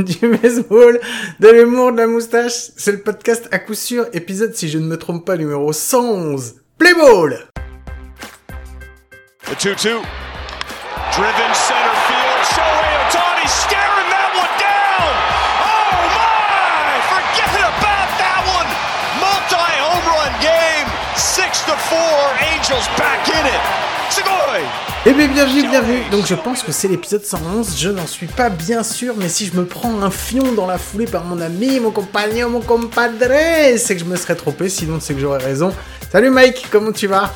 du baseball, de l'humour, de la moustache. C'est le podcast à coup sûr, épisode, si je ne me trompe pas, numéro 111. Play ball! The 2 2. Driven center field. Shohei Otani staring that one down. Oh my! Forget about that one. Multi home run game. 6 to 4. Angels back in it. Sugoi! Eh bien, bienvenue, bienvenue. Donc, je pense que c'est l'épisode 111. Je n'en suis pas bien sûr, mais si je me prends un fion dans la foulée par mon ami, mon compagnon, mon compadre, c'est que je me serais trompé. Sinon, c'est que j'aurais raison. Salut Mike, comment tu vas?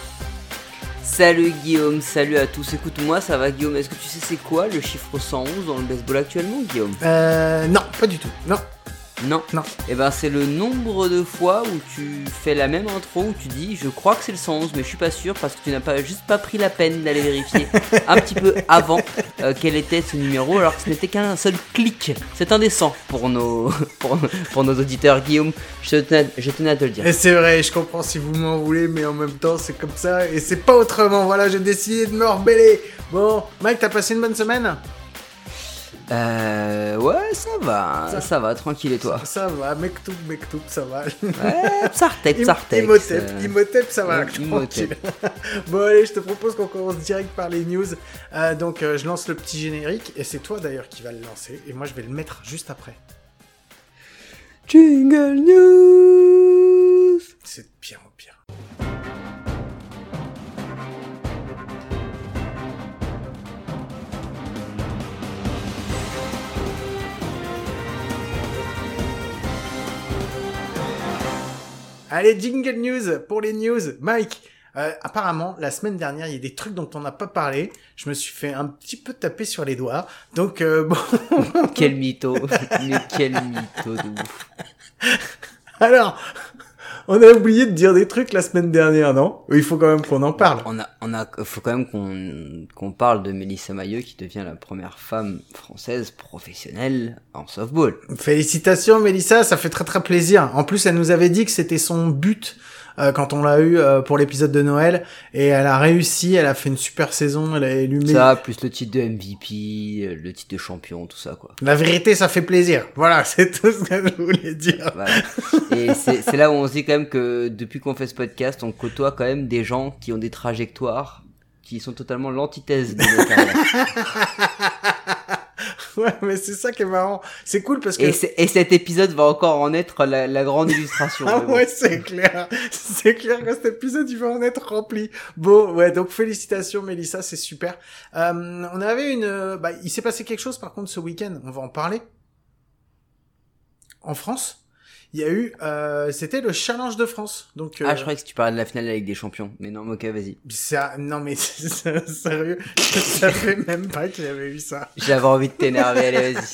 Salut Guillaume, salut à tous. Écoute, moi ça va Guillaume? Est-ce que tu sais c'est quoi le chiffre 111 dans le baseball actuellement, Guillaume? Euh, non, pas du tout. Non, Non. non. Eh ben c'est le nombre de fois où tu fais la même intro où tu dis je crois que c'est le 111 mais je suis pas sûr parce que tu n'as pas juste pas pris la peine d'aller vérifier un petit peu avant euh, quel était ce numéro alors que ce n'était qu'un seul clic. C'est indécent pour nos pour, pour nos auditeurs Guillaume. Je tenais, je tenais à te le dire. Et c'est vrai, je comprends si vous m'en voulez, mais en même temps, c'est comme ça et c'est pas autrement. Voilà, j'ai décidé de me rebeller. Bon, Mike, t'as passé une bonne semaine? Euh ouais ça va, Ça- ça, va tranquille et toi. Ça va, Mektoub, Mektoub, ça va. Ouais, Psartek, Psartek. Imhotep, euh, Imhotep, ça va. tranquille. bon, allez, je te propose qu'on commence direct par les news. Euh, donc, euh, je lance le petit générique, et c'est toi d'ailleurs qui va le lancer, et moi je vais le mettre juste après. Jingle News C'est de pire en pire. Allez, jingle news pour les news. Mike, euh, apparemment, la semaine dernière, il y a des trucs dont on n'a pas parlé. Je me suis fait un petit peu taper sur les doigts. Donc, euh, bon, Quel mytho Mais quel mytho de ouf alors, on a oublié de dire des trucs la semaine dernière, non? Il faut quand même qu'on en parle. On a, on a, faut quand même qu'on qu'on parle de Mélissa Maillot qui devient la première femme française professionnelle en softball. Félicitations Mélissa, ça fait très très plaisir. En plus, elle nous avait dit que c'était son but euh, quand on l'a eu euh, pour l'épisode de Noël et elle a réussi, elle a fait une super saison, elle a élu Ça, plus le titre de MVP, euh, le titre de champion, tout ça quoi. La vérité, ça fait plaisir. Voilà, c'est tout ce que je voulais dire. Voilà. Et c'est là où on se dit quand même que depuis qu'on fait ce podcast, on côtoie quand même des gens qui ont des trajectoires qui sont totalement l'antithèse de nos. Ouais, mais c'est ça qui est marrant. C'est cool parce que Et, cet épisode va encore en être la, la grande illustration. Ah ouais, c'est clair. C'est clair que cet épisode, il va en être rempli. Bon, ouais, donc félicitations Mélissa, c'est super. Euh, on avait une... Bah, il s'est passé quelque chose par contre ce week-end, on va en parler. En France, il y a eu... Euh, C'était le Challenge de France. Donc, euh, Ah, je croyais que tu parlais de la finale avec des champions. Mais non, ok, vas-y. ça, non mais sérieux, ça fait même pas que j'avais eu ça. J'avais envie de t'énerver, allez, vas-y.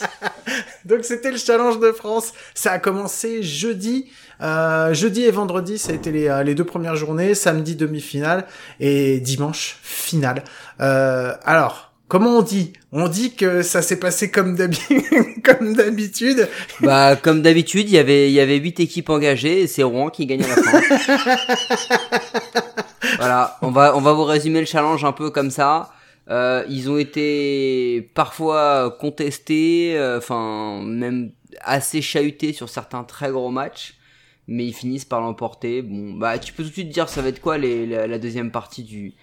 Donc c'était le challenge de France. Ça a commencé jeudi, euh, jeudi et vendredi, ça a été les, euh, les deux premières journées. Samedi demi-finale et dimanche finale. Euh, alors. Comment on dit? On dit que ça s'est passé comme d'habi- comme d'habitude. Bah, comme d'habitude, il y avait, il y avait huit équipes engagées et c'est Rouen qui gagne à la fin. voilà. On va, on va vous résumer le challenge un peu comme ça. Euh, ils ont été parfois contestés, euh, enfin, même assez chahutés sur certains très gros matchs. Mais ils finissent par l'emporter. Bon, bah, tu peux tout de suite dire ça va être quoi les, la, la deuxième partie du,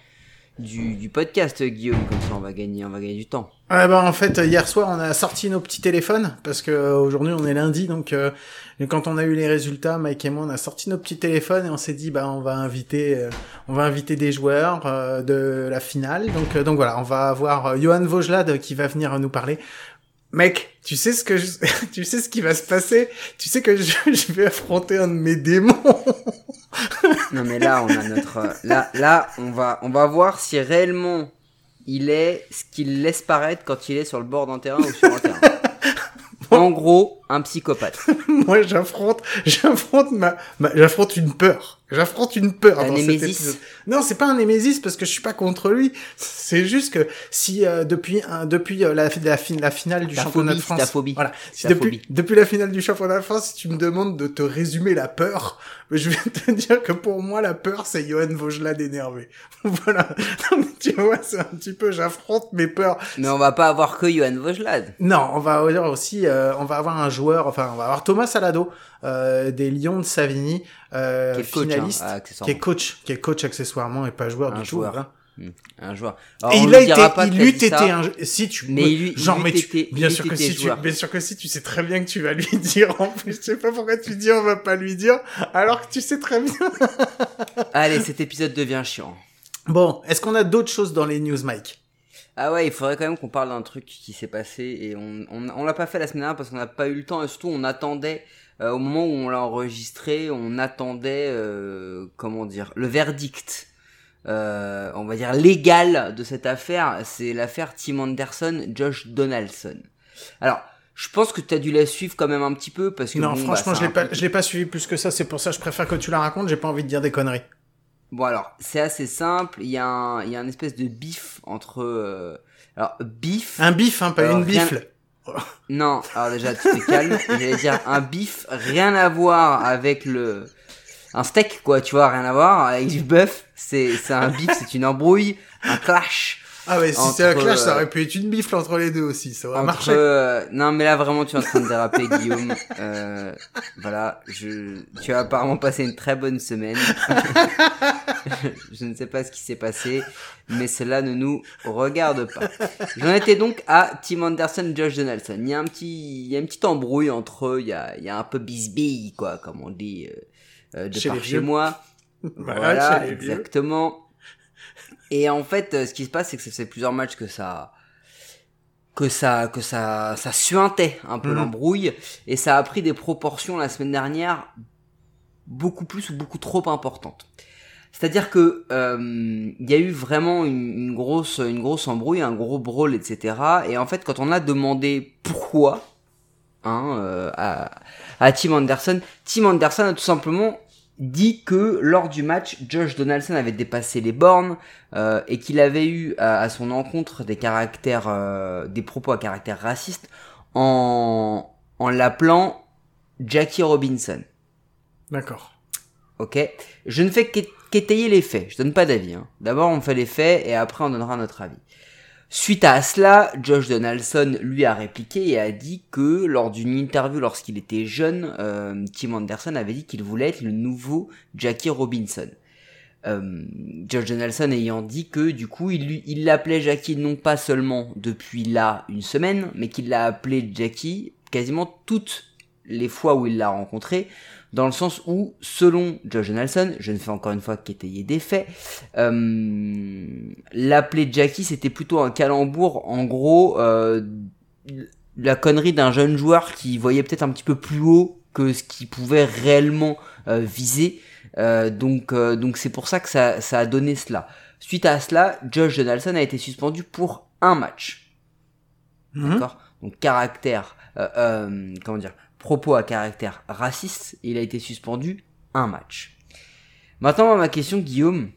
du, du podcast, Guillaume. Comme ça, on va gagner, on va gagner du temps. Ouais, bah, en fait, hier soir, on a sorti nos petits téléphones parce que euh, aujourd'hui on est lundi, donc euh, quand on a eu les résultats, Mike et moi, on a sorti nos petits téléphones et on s'est dit, bah, on va inviter, euh, on va inviter des joueurs euh, de la finale. Donc, euh, donc voilà, on va avoir euh, Johan Vaugelade qui va venir nous parler. Mec, tu sais ce que je... tu sais ce qui va se passer? Tu sais que je, je vais affronter un de mes démons. Non mais là on a notre là là on va on va voir si réellement il est ce qu'il laisse paraître quand il est sur le bord d'un terrain ou sur un terrain. En gros, un psychopathe. moi, j'affronte, j'affronte ma, ma- j'affronte une peur. J'affronte une peur Un dans cet épisode. Non, c'est pas un némésis parce que je suis pas contre lui. C'est juste que si euh, depuis un, depuis euh, la, la, fin- la finale du Ta championnat phobie, de France, ta phobie. voilà, si Ta depuis phobie. depuis la finale du championnat de France, si tu me demandes de te résumer la peur, je vais te dire que pour moi la peur c'est Johan Vaugelade énervé. voilà. Tu vois, c'est un petit peu j'affronte mes peurs. Mais on va pas avoir que Johan Vojlad. Non, on va avoir aussi, euh, on va avoir un joueur, enfin, on va avoir Thomas Salado euh, des Lions de Savigny, euh, Qui est coach, finaliste, hein, qui est coach, qui est coach accessoirement et pas joueur Un du joueur. tout. hein. Hmm, Un joueur. Alors, Et il a été, pas il eût été un, si tu, Mais il genre, mais tu- bien sûr que si tu, bien sûr que si tu sais très bien que tu vas lui dire, en plus, je sais pas pourquoi tu dis on va pas lui dire, alors que tu sais très bien. Allez, cet épisode devient chiant. Bon, est-ce qu'on a d'autres choses dans les news, Mike? Ah ouais, il faudrait quand même qu'on parle d'un truc qui s'est passé et on on, on l'a pas fait la semaine dernière parce qu'on n'a pas eu le temps et surtout on attendait euh, au moment où on l'a enregistré, on attendait euh, comment dire le verdict. Euh, on va dire légal de cette affaire, c'est l'affaire Tim Anderson, Josh Donaldson. Alors, je pense que tu as dû la suivre quand même un petit peu parce que Non, bon, franchement, bah, je l'ai pas, je l'ai pas suivi plus que ça, c'est pour ça que je préfère que tu la racontes, j'ai pas envie de dire des conneries. Bon alors, c'est assez simple, il y a un il y a un espèce de bif entre euh, alors bif Un bif, hein, pas Alors, une rien- bifle. Non, alors déjà tu te calmes. J'allais dire un bif, rien à voir avec le un steak quoi, tu vois, rien à voir avec du bœuf. C'est c'est un bif, c'est une embrouille, un clash Ah ouais, si Entre, c'est un clash, ça euh, aurait pu être une bifle entre les deux aussi, ça aurait entre. marché. euh, Non mais là vraiment tu es en train de déraper Guillaume. Euh, voilà, je tu as apparemment passé une très bonne semaine. je ne sais pas ce qui s'est passé, mais cela ne nous regarde pas. J'en étais donc à Tim Anderson, Josh Donaldson. Il y a un petit, il y a une petite embrouille entre eux. Il y a, il y a un peu bisbille, quoi, comme on dit euh, euh, de Chez par chez moi. Voilà, Voilà, exactement. Et en fait, euh, ce qui se passe, c'est que ça fait plusieurs matchs que ça, que ça, que ça, ça suintait un peu Mhm. l'embrouille, et ça a pris des proportions la semaine dernière beaucoup plus ou beaucoup trop importantes. C'est-à-dire que euh, il y a eu vraiment une, une grosse, une grosse embrouille, un gros brawl, etc. Et en fait, quand on a demandé pourquoi hein, euh, à, à Tim Anderson, Tim Anderson a tout simplement dit que lors du match, Josh Donaldson avait dépassé les bornes euh, et qu'il avait eu à, à son encontre des caractères, euh, des propos à caractère raciste en, en l'appelant Jackie Robinson. D'accord. Ok Je ne fais qu'é- qu'étayer les faits. Je donne pas d'avis. hein. D'abord, on fait les faits et après, on donnera notre avis. Suite à cela, Josh Donaldson lui a répliqué et a dit que lors d'une interview lorsqu'il était jeune, euh, Tim Anderson avait dit qu'il voulait être le nouveau Jackie Robinson. Euh, Josh Donaldson ayant dit que du coup il l'appelait Jackie non pas seulement depuis là une semaine, mais qu'il l'a appelé Jackie quasiment toutes les fois où il l'a rencontré, dans le sens où, selon Josh Donaldson, je ne fais encore une fois qu'étayer des faits, euh, l'appeler Jackie c'était plutôt un calembour, en gros, euh, la connerie d'un jeune joueur qui voyait peut-être un petit peu plus haut que ce qu'il pouvait réellement euh, viser. Euh, donc euh, donc c'est pour ça que ça, ça a donné cela. Suite à cela, Josh Donaldson a été suspendu pour un match. Mhm. D'accord? Donc caractère, euh, euh, comment dire, propos à caractère raciste, il a été suspendu un match. Maintenant, ma question, Guillaume,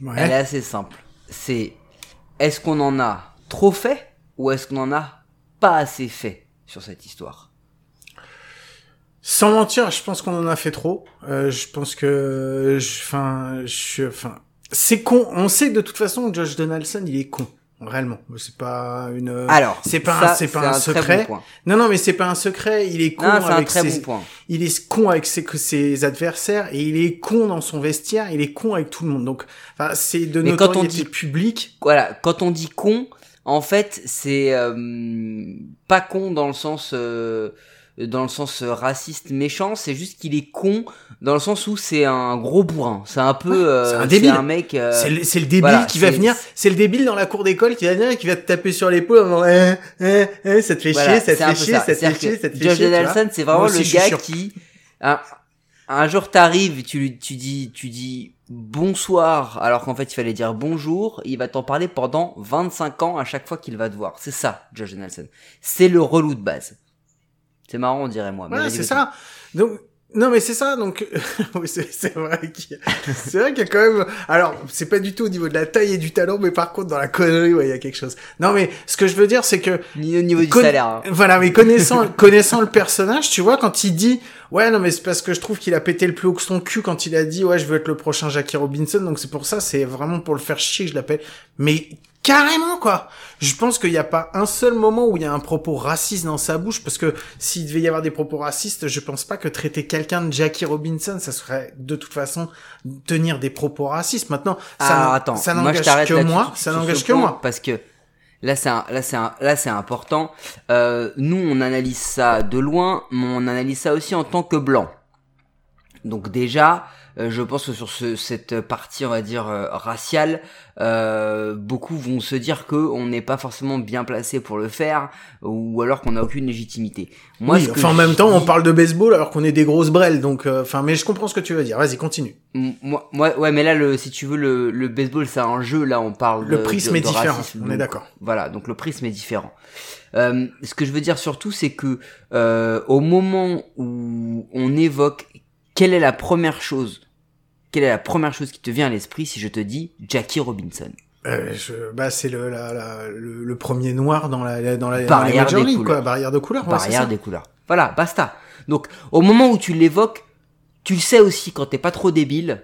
Ouais. elle est assez simple. C'est, est-ce qu'on en a trop fait ou est-ce qu'on en a pas assez fait sur cette histoire? Sans mentir, je pense qu'on en a fait trop. Euh, je pense que, enfin, je, enfin, c'est con. On sait que de toute façon que Josh Donaldson, il est con. Réellement, c'est pas une. Alors, c'est pas, c'est pas un, secret. bon non, non, mais c'est pas un secret. Il est con Non, avec ses, bon il est con avec ses, ses adversaires et il est con dans son vestiaire. Il est con avec tout le monde. Donc, enfin, c'est de Mais quand on dit- publique. Voilà, quand on dit con, en fait, c'est euh, pas con dans le sens euh, dans le sens euh, raciste méchant, c'est juste qu'il est con dans le sens où c'est un gros bourrin. C'est un peu euh, c'est un débile. un mec euh, C'est le, c'est le débile voilà, qui va c'est- venir. C'est le débile dans la cour d'école qui va venir et qui va te taper sur l'épaule en disant, eh, eh, eh, ça te fait Voilà, chier, ça te c'est fait chier, ça te fait chier, ça te fait Josh chier. Donaldson, c'est vraiment aussi, le gars sûr. qui un, un jour t'arrives, tu tu dis tu dis bonsoir alors qu'en fait il fallait dire bonjour, il va t'en parler pendant 25 ans à chaque fois qu'il va te voir. C'est ça, Josh Donaldson. C'est le relou de base. C'est marrant, on dirait moi. Voilà, c'est ça. Donc, Non mais c'est ça donc c'est vrai qu'il y a... y a quand même alors c'est pas du tout au niveau de la taille et du talent mais par contre dans la connerie ouais il y a quelque chose. Non mais ce que je veux dire c'est que Ni au niveau du Con- salaire. hein. Voilà, mais connaissant, connaissant le personnage, tu vois, quand il dit, ouais, non, mais c'est parce que je trouve qu'il a pété le plus haut que son cul quand il a dit, ouais, je veux être le prochain Jackie Robinson, donc c'est pour ça, c'est vraiment pour le faire chier que je l'appelle. Mais carrément, quoi. Je pense qu'il n'y a pas un seul moment où il y a un propos raciste dans sa bouche, parce que s'il devait y avoir des propos racistes, je pense pas que traiter quelqu'un de Jackie Robinson, ça serait de toute façon tenir des propos racistes. Maintenant, ça n'en- attends, ça n'engage que moi, ça n'engage que moi. Parce que là c'est là c'est là c'est important. Euh, nous on analyse ça de loin, mais on analyse ça aussi en tant que blanc. Donc déjà, je pense que sur ce, cette partie, on va dire euh, raciale, euh, beaucoup vont se dire que on n'est pas forcément bien placé pour le faire, ou alors qu'on n'a aucune légitimité. Moi, oui, enfin en même temps, on parle de baseball alors qu'on est des grosses brelles, donc euh, enfin, mais je comprends ce que tu veux dire. Vas-y, continue. Moi, moi, ouais, mais là, le, si tu veux, le, le baseball, c'est un jeu. Là, on parle. Le de- prisme de- est différent, racisme, on est d'accord. Voilà, donc le prisme est différent. Euh, ce que je veux dire surtout, c'est que euh, au moment où on évoque quelle est la première chose, quelle est la première chose qui te vient à l'esprit si je te dis Jackie Robinson? Euh, je, bah c'est le, la, la- le le premier noir dans la dans la dans les Barrière Major des couleurs. quoi, barrière de couleur. ouais, c'est barrière ça. des couleurs. Voilà, basta. Donc, au moment où tu l'évoques, tu le sais aussi quand t'es pas trop débile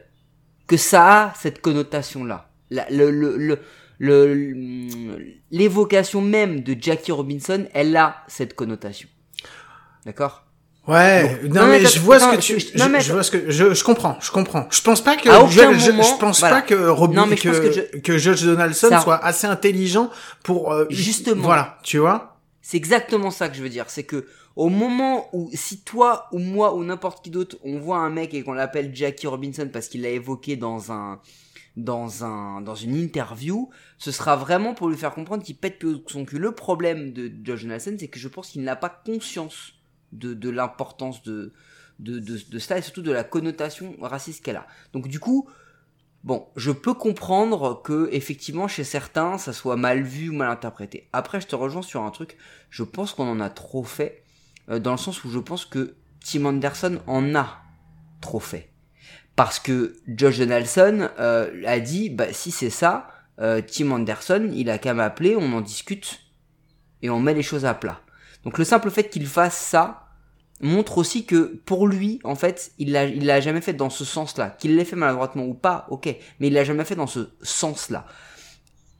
que ça a cette connotation-là. La- le, le, le, le- l'évocation même de Jackie Robinson, elle a cette connotation. D'accord? Ouais, non, non, mais mais je vois ce que tu, je- non, mais je vois ce que je, je comprends, je comprends. Je pense pas que je, moment, je pense voilà. pas que Robin Non, mais je que, pense que que, je- Judge Donaldson Ça- soit assez intelligent pour euh, Justement. Voilà, tu vois. C'est exactement ça que je veux dire. C'est que au moment où, si toi ou moi ou n'importe qui d'autre, on voit un mec et qu'on l'appelle Jackie Robinson parce qu'il l'a évoqué dans un, dans un, dans une interview, ce sera vraiment pour lui faire comprendre qu'il pète plus son cul. Le problème de Josh Donaldson, c'est que je pense qu'il n'a pas conscience de, l'importance de, de, de, de cela et surtout de la connotation raciste qu'elle a. Donc du coup, Bon, je peux comprendre que effectivement chez certains ça soit mal vu ou mal interprété. Après, je te rejoins sur un truc. Je pense qu'on en a trop fait, euh, dans le sens où je pense que Tim Anderson en a trop fait, parce que Josh Donaldson euh, a dit, bah si c'est ça, euh, Tim Anderson, il a qu'à m'appeler, on en discute et on met les choses à plat. Donc le simple fait qu'il fasse ça montre aussi que pour lui, en fait, il l'a, il l'a jamais fait dans ce sens-là. Qu'il l'ait fait maladroitement ou pas, ok, mais il l'a jamais fait dans ce sens-là.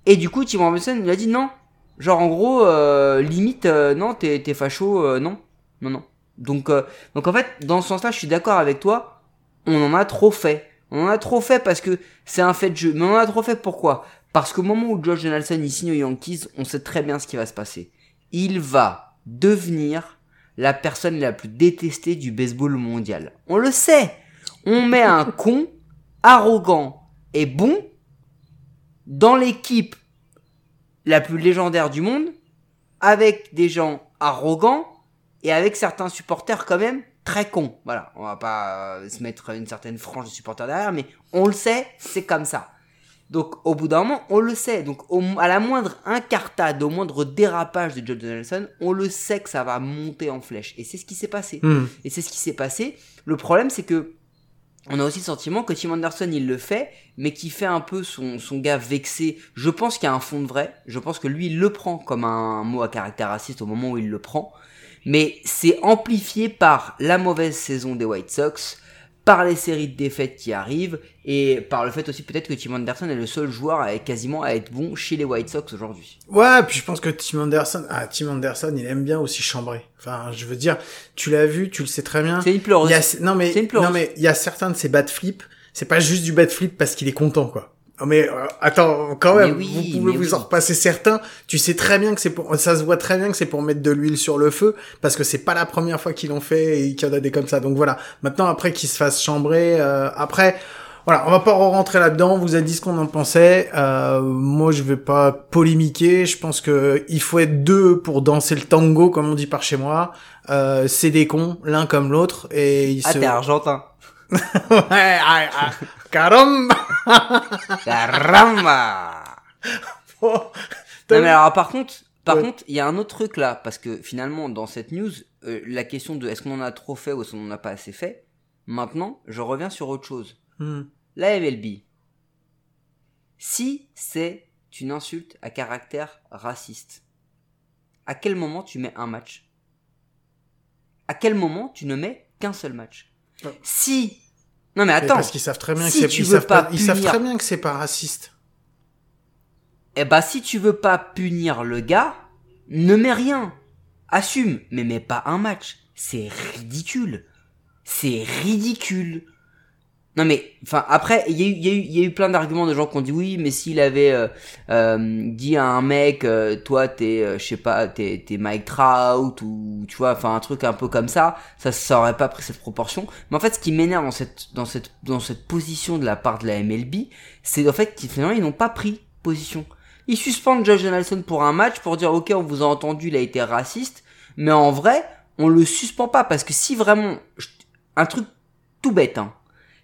Et du coup, Tim Robinson, il a dit non. Genre en gros, euh, limite, euh, non, t'es, t'es facho, euh, non, non, non. Donc, euh, donc en fait, dans ce sens-là, je suis d'accord avec toi. On en a trop fait. On en a trop fait parce que c'est un fait de jeu. Mais on en a trop fait pourquoi? Parce qu'au moment où George Donaldson il signe aux Yankees, on sait très bien ce qui va se passer. Il va devenir la personne la plus détestée du baseball mondial. On le sait. On met un con arrogant et bon dans l'équipe la plus légendaire du monde avec des gens arrogants et avec certains supporters quand même très cons. Voilà, on va pas euh, se mettre une certaine frange de supporters derrière, mais on le sait, c'est comme ça. Donc au bout d'un moment, on le sait. Donc au- à la moindre incartade, au moindre dérapage de Joe Donaldson, on le sait que ça va monter en flèche. Et c'est ce qui s'est passé. Hmm. Et c'est ce qui s'est passé. Le problème, c'est que on a aussi le sentiment que Tim Anderson, il le fait, mais qui fait un peu son, son gars vexé. Je pense qu'il y a un fond de vrai. Je pense que lui, il le prend comme un mot à caractère raciste au moment où il le prend. Mais c'est amplifié par la mauvaise saison des White Sox, par les séries de défaites qui arrivent, et par le fait aussi peut-être que Tim Anderson est le seul joueur à quasiment à être bon chez les White Sox aujourd'hui. Ouais, puis je pense que Tim Anderson, ah, Tim Anderson, il aime bien aussi chambrer. Enfin, je veux dire, tu l'as vu, tu le sais très bien. C'est une pleureuse. Il y a, non mais, non mais, il y a certains de ces bad flips, c'est pas juste du bad flip parce qu'il est content, quoi. Oh, Mais euh, attends, quand même, oui, vous pouvez vous en repasser certains. Tu sais très bien que c'est pour, ça se voit très bien que c'est pour mettre de l'huile sur le feu, parce que c'est pas la première fois qu'ils l'ont fait et qu'il y en a des comme ça. Donc voilà. Maintenant, après qu'ils se fassent chambrer, euh, après, voilà, on va pas rentrer là-dedans. Vous avez dit ce qu'on en pensait. Euh, moi, je vais pas polémiquer. Je pense que il faut être deux pour danser le tango, comme on dit par chez moi. Euh, c'est des cons, l'un comme l'autre, et ils Ah, se. t'es argentin. ouais, ah, ah, caramba. Caramba Oh, Non mais alors par contre, par Ouais. contre, il y a un autre truc là parce que finalement dans cette news, euh, la question de est-ce qu'on en a trop fait ou est-ce qu'on en a pas assez fait, Maintenant, je reviens sur autre chose. Hmm. La MLB. Si c'est une insulte à caractère raciste, à quel moment tu mets un match? À quel moment tu ne mets qu'un seul match? Si non mais Mais attends, parce qu'ils savent très bien si que c'est ils savent pas ils savent très bien que c'est pas raciste. eh ben si tu veux pas punir le gars, ne mets rien. Assume, mais mets pas un match. C'est ridicule. C'est ridicule. Non mais, enfin après, il y, y, y a eu plein d'arguments de gens qui ont dit oui, mais s'il avait euh, euh, dit à un mec, euh, toi t'es, euh, je sais pas, t'es, t'es Mike Trout ou tu vois, enfin un truc un peu comme ça, ça, ça aurait pas pris cette proportion. Mais en fait, ce qui m'énerve dans cette, dans cette, dans cette position de la part de la MLB, c'est en fait qu'ils finalement ils n'ont pas pris position. Ils suspendent Josh Donaldson pour un match pour dire ok on vous a entendu il a été raciste mais en vrai on le suspend pas parce que si vraiment un truc tout bête hein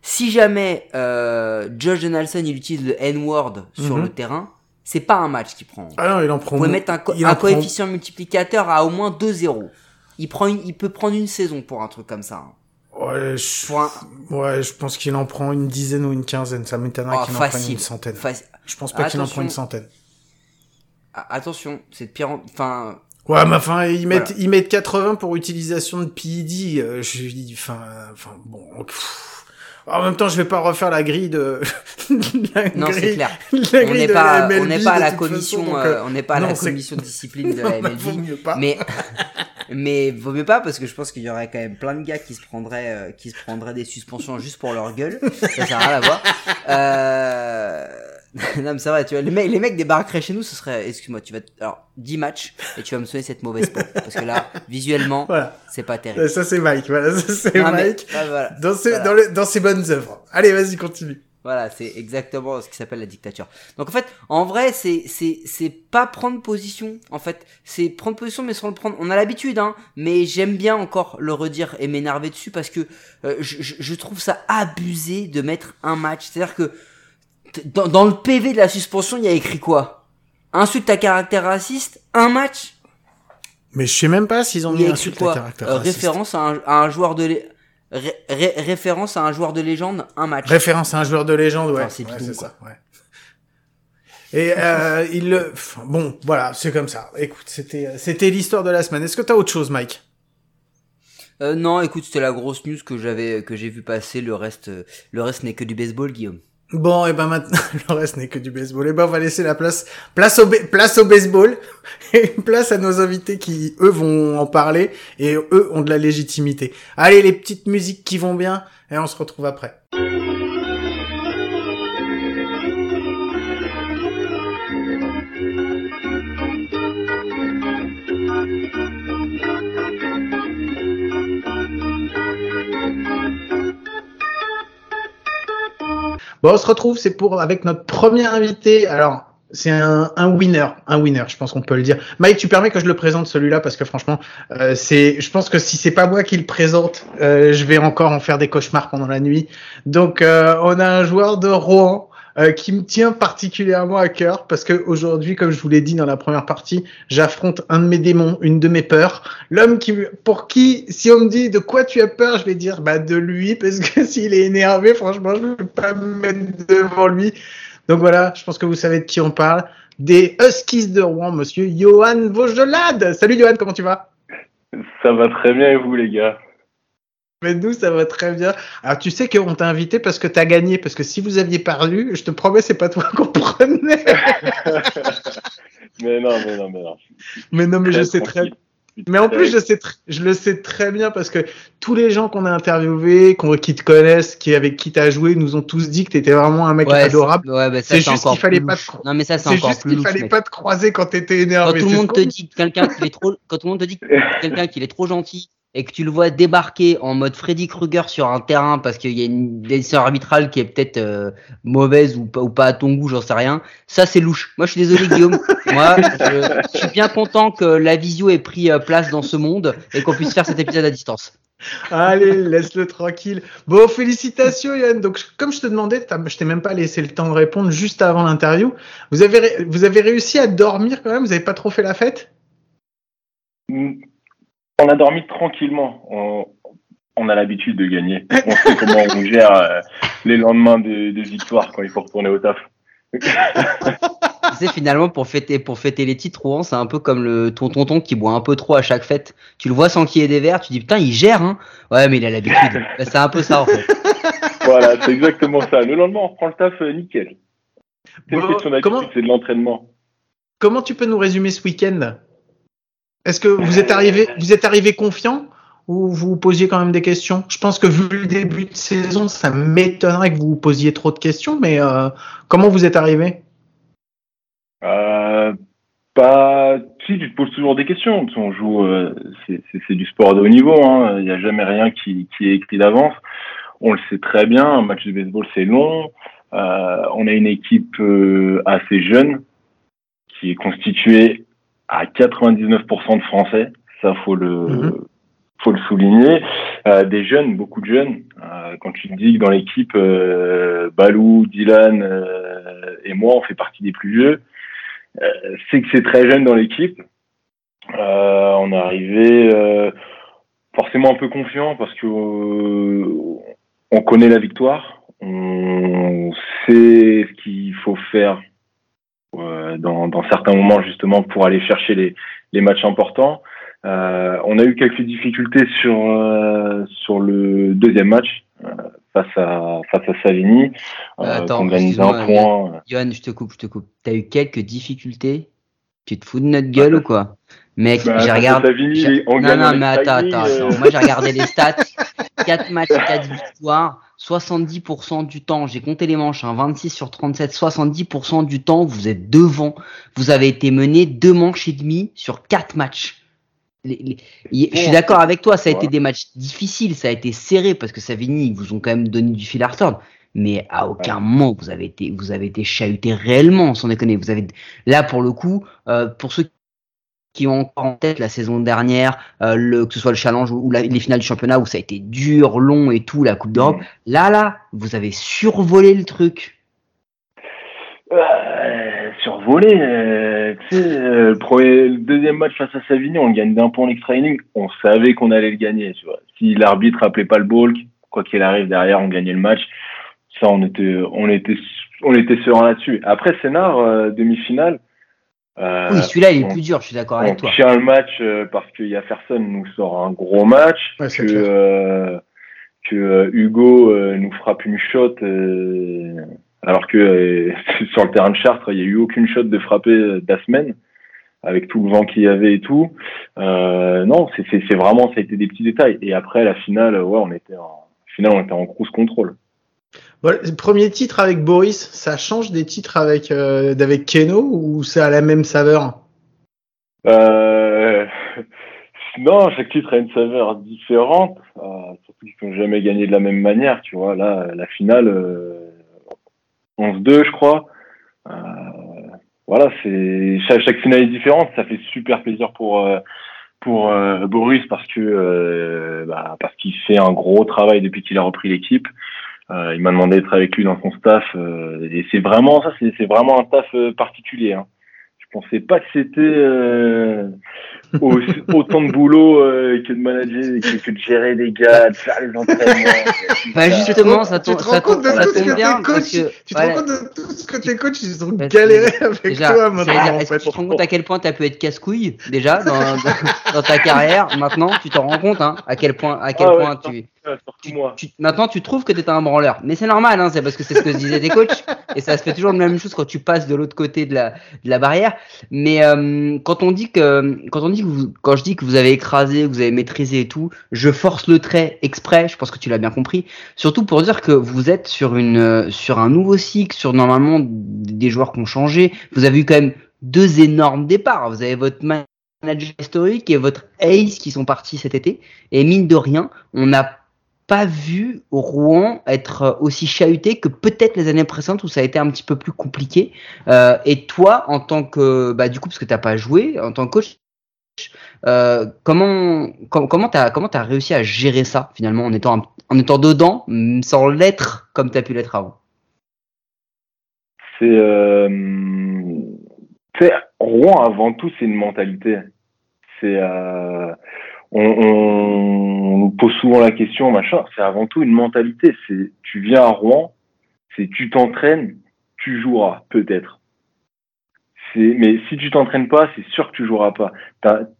si jamais euh, Josh Donaldson il utilise le N-word sur Mhm. le terrain c'est pas un match qu'il prend Ah non, il en prend. vous pouvez mettre un, co- il un en prend- coefficient multiplicateur à au moins 2-0 il prend une, il peut prendre une saison pour un truc comme ça hein. Ouais, je... un ouais, je pense qu'il en prend une dizaine ou une quinzaine. Ça m'étonnerait oh, qu'il en prenne une centaine. Faci- Je pense pas qu'il en prend une centaine. Attention c'est de pire en- enfin Ouais, mais enfin, ils mettent, Voilà. ils mettent 80 pour utilisation de PID. euh, je dis, enfin, enfin, bon. pff. En même temps, je vais pas refaire la grille de. la non c'est clair la on n'est pas, la on n'est pas à la commission, façon, euh, on n'est pas à la non, commission de discipline de la Bah, MLB. vaut mieux pas. mais, mais vaut mieux pas parce que je pense qu'il y aurait quand même plein de gars qui se prendraient, euh, qui se prendraient des suspensions juste pour leur gueule. Ça sert à rien à voir. Euh... non, mais c'est vrai, tu vois, les mecs, les mecs débarqueraient chez nous, ce serait, excuse-moi, tu vas, alors, 10 matchs, et tu vas me sonner cette mauvaise peau. Parce que là, visuellement, Voilà. c'est pas terrible. Ça, c'est Mike. Voilà, ça, c'est Non, mais- Mike. ouais, voilà. Dans ses, Voilà. dans, le- dans ses bonnes œuvres. Allez, vas-y, continue. Voilà, c'est exactement ce qui s'appelle la dictature. Donc en fait, en vrai, c'est c'est c'est pas prendre position. En fait, c'est prendre position, mais sans le prendre. On a l'habitude, hein. Mais j'aime bien encore le redire et m'énerver dessus parce que euh, je, je- trouve ça abusé de mettre un match. C'est-à-dire que dans, dans le PV de la suspension, il y a écrit quoi? Insulte à caractère raciste, un match? Mais je sais même pas s'ils ont mis insulte à caractère Euh, raciste. Référence à un, à un joueur de lé- ré- ré- référence à un joueur de légende, un match. Référence à un joueur de légende, ouais. Enfin, c'est Ouais, ça, ouais. Et euh, il le, bon, voilà, c'est comme ça. Écoute, c'était, c'était l'histoire de la semaine. Est-ce que t'as autre chose, Mike? Euh, non, écoute, c'était la grosse news que j'avais, que j'ai vu passer. Le reste, euh, le reste n'est que du baseball, Guillaume. Bon, et ben maintenant, le reste n'est que du baseball. Et ben on va laisser la place, place au, place au baseball et place à nos invités qui, eux, vont en parler et eux ont de la légitimité. Allez, les petites musiques qui vont bien et on se retrouve après. Bon, on se retrouve, c'est pour avec notre premier invité. Alors, c'est un, un winner, un winner, je pense qu'on peut le dire. Mike, tu permets que je le présente celui-là parce que franchement, euh, c'est, je pense que si c'est pas moi qui le présente, euh, je vais encore en faire des cauchemars pendant la nuit. Donc, euh, on a un joueur de Rouen. Euh, qui me tient particulièrement à cœur parce que aujourd'hui, comme je vous l'ai dit dans la première partie, j'affronte un de mes démons, une de mes peurs, l'homme qui, pour qui, si on me dit de quoi tu as peur, je vais dire bah de lui parce que s'il est énervé, franchement, je ne vais pas me mettre devant lui. Donc voilà, je pense que vous savez de qui on parle. Des Huskies de Rouen, monsieur Johan Vaugelade. Salut Johan, comment tu vas? Ça va très bien et vous les gars? Mais nous, ça va très bien. Alors tu sais qu'on t'a invité parce que t'as gagné, parce que si vous aviez perdu, je te promets, c'est pas toi qu'on prenait. Mais non, mais non, mais non. mais non, mais je sais très tranquille. Mais en plus, je sais, je le sais très bien parce que tous les gens qu'on a interviewés, qu'on, qui te connaissent, qui avec qui t'as joué, nous ont tous dit que t'étais vraiment un mec adorable. Ouais, bah, ça, C'est juste qu'il fallait pas te- Non, mais ça, c'est encore juste plus qu'il louche, fallait mec. pas te croiser quand t'étais Quand énervé. tout le monde te dit que quelqu'un qu'il est trop, quand tout le monde te dit que quelqu'un qu'il est trop gentil et que tu le vois débarquer en mode Freddy Krueger sur un terrain parce qu'il y a une décision arbitrale qui est peut-être euh, mauvaise ou pas, ou pas à ton goût, j'en sais rien. Ça, c'est louche. Moi, je suis désolé, Guillaume. Moi, je, je suis bien content que la visio ait pris euh, place dans ce monde et qu'on puisse faire cet épisode à distance. Allez, laisse-le tranquille. Bon, félicitations Yann. Donc, comme je te demandais, je t'ai même pas laissé le temps de répondre juste avant l'interview. Vous avez, vous avez réussi à dormir quand même? Vous avez pas trop fait la fête? Mm. On a dormi tranquillement. On- on a l'habitude de gagner. On sait comment on gère euh, les lendemains de, de victoire quand il faut retourner au taf. tu sais, finalement, pour fêter, pour fêter les titres, Rouen, c'est un peu comme le, ton tonton qui boit un peu trop à chaque fête. Tu le vois sans qu'il y ait des verres, tu dis putain, il gère, hein. Ouais, mais il a l'habitude. C'est un peu ça, en fait. Voilà, c'est exactement ça. Le lendemain, on reprend le taf euh, nickel. Bon, comment- c'est de l'entraînement. Comment tu peux nous résumer ce week-end? Est-ce que vous êtes arrivé, vous êtes arrivé confiant ou vous posiez quand même des questions? Je pense que vu le début de saison, ça m'étonnerait que vous vous posiez trop de questions, mais euh, comment vous êtes arrivé? Euh, pas, si tu te poses toujours des questions. On joue, euh, c'est du sport de haut niveau. hein. Il n'y a jamais rien qui, qui est écrit d'avance. On le sait très bien. Un match de baseball, c'est long. On a une équipe assez jeune qui est constituée à 99% de Français. Ça, faut le, Mhm. faut le souligner. Euh, des jeunes, beaucoup de jeunes. Euh, quand tu te dis que dans l'équipe, euh, Balou, Dylan euh, et moi, on fait partie des plus vieux. Euh, c'est que c'est très jeune dans l'équipe. Euh, on est arrivé euh, forcément un peu confiant parce que euh, on connaît la victoire, on sait ce qu'il faut faire dans, dans certains moments justement pour aller chercher les, les matchs importants. Euh, on a eu quelques difficultés sur euh, sur le deuxième match euh, face à face à Savigny. Euh, attends, d'un point. Johan, je te coupe, je te coupe. T'as eu quelques difficultés? Tu te fous de notre gueule ou quoi? Mec, Bah, j'ai regardé. Non, non, mais attends, extra attends, euh, Moi, j'ai regardé les stats. 4 matchs, 4 victoires, 70% du temps. J'ai compté les manches, hein, 26 sur 37, 70% du temps, vous êtes devant. Vous avez été mené deux manches et demie sur 4 matchs. Les- les- y- je suis d'accord avec toi, ça a été des matchs difficiles, ça a été serré parce que Savigny, ils vous ont quand même donné du fil à retordre. Mais à aucun moment vous avez été, vous avez été chahuté réellement, sans déconner. Vous avez, là pour le coup, euh, pour ceux qui ont encore en tête la saison dernière, euh, le, que ce soit le challenge ou, ou la- les finales du championnat où ça a été dur, long et tout, la Coupe d'Europe. Mm. Là, là, vous avez survolé le truc. Euh, survolé, euh, tu sais, le, premier, le deuxième match face à Savigny, on le gagne d'un point en extra inning. On savait qu'on allait le gagner, tu vois. Si l'arbitre appelait pas le balk, quoi qu'il arrive derrière, on gagnait le match. Ça, on était, on était, on était serein là-dessus. Après, Sénard, demi-finale. Euh, oui, celui-là, il est on- plus dur, je suis d'accord on avec toi. tient le match euh, parce qu'il y a personne nous sort un gros match, Ouais, c'est que, euh, que euh, Hugo euh, nous frappe une shot, euh, alors que euh, sur le terrain de Chartres, il n'y a eu aucune shot de frapper euh, de la semaine, avec tout le vent qu'il y avait et tout. Euh, non, c'est c'est- c'est vraiment, ça a été des petits détails. Et après, la finale, ouais, on était en, finale, on était en cruise control. Premier titre avec Boris, ça change des titres avec euh, d'avec Keno ou ça a la même saveur? Euh, non, chaque titre a une saveur différente, euh, surtout qu'ils n'ont jamais gagné de la même manière, tu vois. Là, la finale, euh, 11-2, je crois. Euh, voilà, c'est chaque, finale est différente. Ça fait super plaisir pour euh, pour euh, Boris parce que euh, bah, parce qu'il fait un gros travail depuis qu'il a repris l'équipe. Euh, il m'a demandé d'être avec lui dans son staff euh, et c'est vraiment ça, c'est vraiment un staff euh, particulier. Hein. Je pensais pas que c'était euh, au- autant de boulot euh, que de manager, que, que de gérer des gars, de faire les entraînements. Bah, justement, ça tu tombe, te ça rends compte de tout ce que tes coachs, tu te rends compte de tout ce que tes coachs ils ont galéré avec Déjà, toi maintenant. dire, en est-ce que fait. tu te rends compte à quel point tu as pu être casse-couille déjà dans, dans, dans ta carrière Maintenant, tu t'en rends compte hein, à quel point, à quel Ah point tu, tu, tu- maintenant tu trouves que t'es un branleur. Mais c'est normal, hein, c'est parce que c'est ce que se disaient tes coachs. Et ça se fait toujours la même chose quand tu passes de l'autre côté de la, de la barrière. Mais euh, quand on dit que, quand on dit que vous, quand je dis que vous avez écrasé, que vous avez maîtrisé et tout, je force le trait exprès. Je pense que tu l'as bien compris. Surtout pour dire que vous êtes sur une, euh, sur un nouveau cycle, sur normalement des joueurs qui ont changé. Vous avez eu quand même deux énormes départs. Vous avez votre manager historique et votre ace qui sont partis cet été. Et mine de rien, on n'a pas vu Rouen être aussi chahuté que peut-être les années précédentes où ça a été un petit peu plus compliqué. Euh, et toi, en tant que, bah du coup, parce que t'as pas joué, en tant que coach, euh, comment com- comment t'as comment t'as réussi à gérer ça finalement en étant en étant dedans sans l'être comme t'as pu l'être avant? C'est, euh, Rouen avant tout, c'est une mentalité. C'est, euh, on nous pose souvent la question, machin. C'est avant tout une mentalité. C'est tu viens à Rouen, c'est tu t'entraînes, tu joueras peut-être. Mais si tu t'entraînes pas, c'est sûr que tu joueras pas.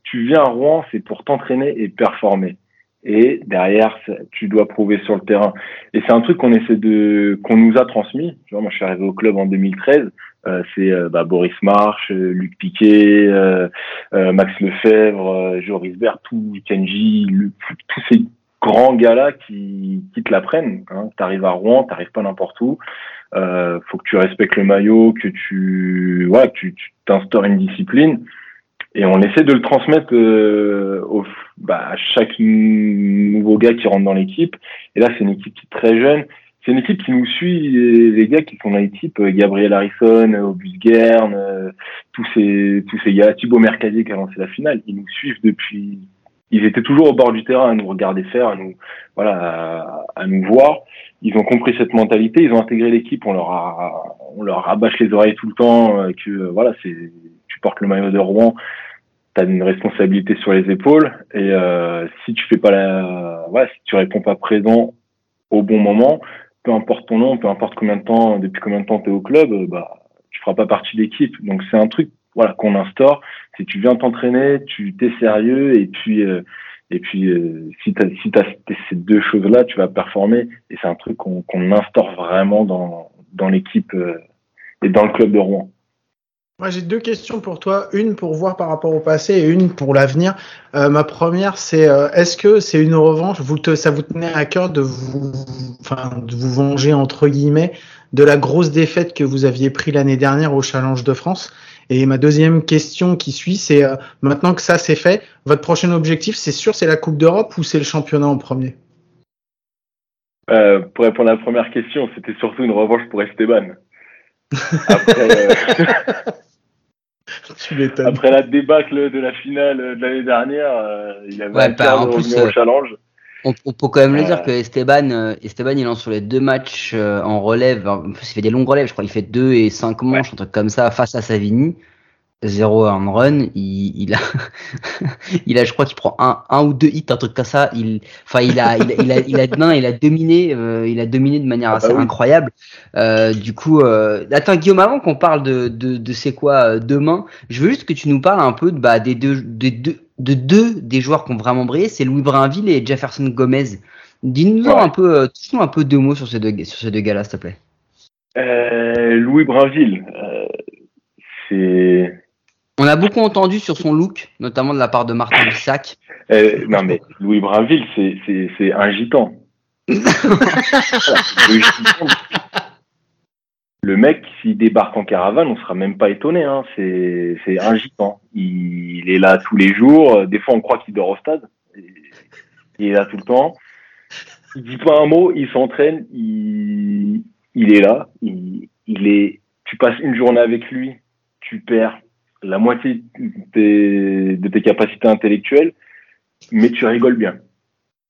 Tu viens à Rouen, c'est pour t'entraîner et performer. Et derrière, tu dois prouver sur le terrain. Et c'est un truc qu'on essaie de, qu'on nous a transmis. Tu vois, moi, je suis arrivé au club en 2013. Euh, c'est euh, bah, Boris March, euh, Luc Piquet, Max Lefebvre, Joris Bert, tout Kenji, tous ces grands gars-là qui, qui te l'apprennent. Hein. Tu arrives à Rouen, tu pas n'importe où. Euh, faut que tu respectes le maillot, que tu, voilà, que tu t'instaures une discipline. Et on essaie de le transmettre euh, au, bah, à chaque nouveau gars qui rentre dans l'équipe. Et là, c'est une équipe qui est très jeune. C'est une équipe qui nous suit, les gars qui sont dans l'équipe, euh, Gabriel Harrison, euh, Auguste Guerne, euh, tous ces tous ces gars, Thibaut Mercadier qui a lancé la finale, ils nous suivent depuis. Ils étaient toujours au bord du terrain à nous regarder faire, à nous voilà, à, nous voir. Ils ont compris cette mentalité, ils ont intégré l'équipe. On leur a on leur rabâche les oreilles tout le temps euh, que voilà, c'est tu portes le maillot de Rouen, tu as une responsabilité sur les épaules et si tu fais pas la voilà, si tu réponds pas présent au bon moment, peu importe ton nom, peu importe combien de temps, depuis combien de temps tu es au club, euh, bah, tu feras pas partie de l'équipe. Donc c'est un truc voilà qu'on instaure, c'est tu viens t'entraîner, tu t'es sérieux et puis euh, et puis euh, si tu si as ces deux choses-là, tu vas performer et c'est un truc qu'on qu'on instaure vraiment dans dans l'équipe et dans le club de Rouen. Moi, j'ai deux questions pour toi. Une pour voir par rapport au passé et une pour l'avenir. Euh, ma première, c'est euh, est-ce que c'est une revanche? Vous te, Ça vous tenait à cœur de vous, enfin, de vous venger entre guillemets de la grosse défaite que vous aviez pris l'année dernière au Challenge de France? Et ma deuxième question qui suit, c'est euh, maintenant que ça c'est fait, votre prochain objectif, c'est sûr, c'est la Coupe d'Europe ou c'est le championnat en premier? Pour répondre à la première question, c'était surtout une revanche pour Esteban. Après, euh, Après la débâcle de la finale euh, de l'année dernière, euh, il avait ouais, bah, au euh, challenge. On, peut quand même le dire que Esteban, Esteban, il lance sur les deux matchs en relève. En plus, il fait des longues relèves, je crois. Il fait deux et cinq manches, un truc comme ça, face à Savigny. 0 and run, il, il a, il a, je crois qu'il prend un, un, ou deux hits, un truc comme ça. Il, enfin, il a, il, a, il a, non, il a dominé, euh, il a dominé de manière ah assez bah incroyable. Euh, du coup, euh, attends Guillaume, avant qu'on parle de, de, de c'est quoi demain, je veux juste que tu nous parles un peu de, bah, des deux, des deux, de deux des joueurs qui ont vraiment brillé, c'est Louis Brainville et Jefferson Gomez. Dis-nous un peu, nous un peu deux mots sur ces deux, sur ces deux gars-là, s'il te plaît. Louis Brainville, c'est on a beaucoup entendu sur son look, notamment de la part de Martin Lissac. euh, non mais Louis Brinville, c'est c'est c'est un gitan. Le mec, s'il débarque en caravane, on sera même pas étonné. Hein. C'est c'est un gitan. Il, il est là tous les jours. Des fois, on croit qu'il dort au stade. Il est là tout le temps. Il dit pas un mot. Il s'entraîne. Il, il est là. Il, il est. Tu passes une journée avec lui. Tu perds la moitié de tes, de tes capacités intellectuelles, mais tu rigoles bien.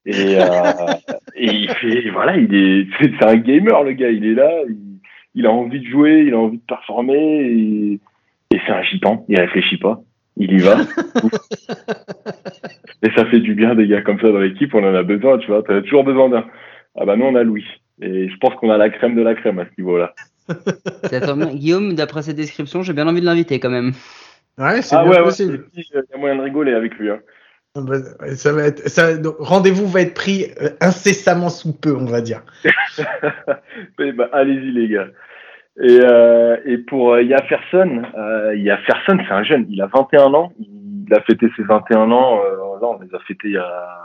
Et, euh, et il fait, voilà, il est, c'est un gamer le gars. Il est là. Il, il a envie de jouer, il a envie de performer et, et c'est un gitan, il réfléchit pas, il y va. et ça fait du bien des gars comme ça dans l'équipe, on en a besoin, tu vois, t'as toujours besoin d'un. Ah bah nous on a Louis. Et je pense qu'on a la crème de la crème à ce niveau-là. Guillaume, d'après cette description, j'ai bien envie de l'inviter quand même. Ouais, c'est Ah ouais, ouais, possible. il y a moyen de rigoler avec lui. Hein. Bah, Ça va être, ça, donc, rendez-vous va être pris euh, incessamment sous peu, on va dire. Ben, allez-y les gars. Et, euh, et pour euh, Yafferson, euh, Yafferson c'est un jeune, il a 21 ans, il a fêté ses 21 ans, euh, là on les a fêtés il y a,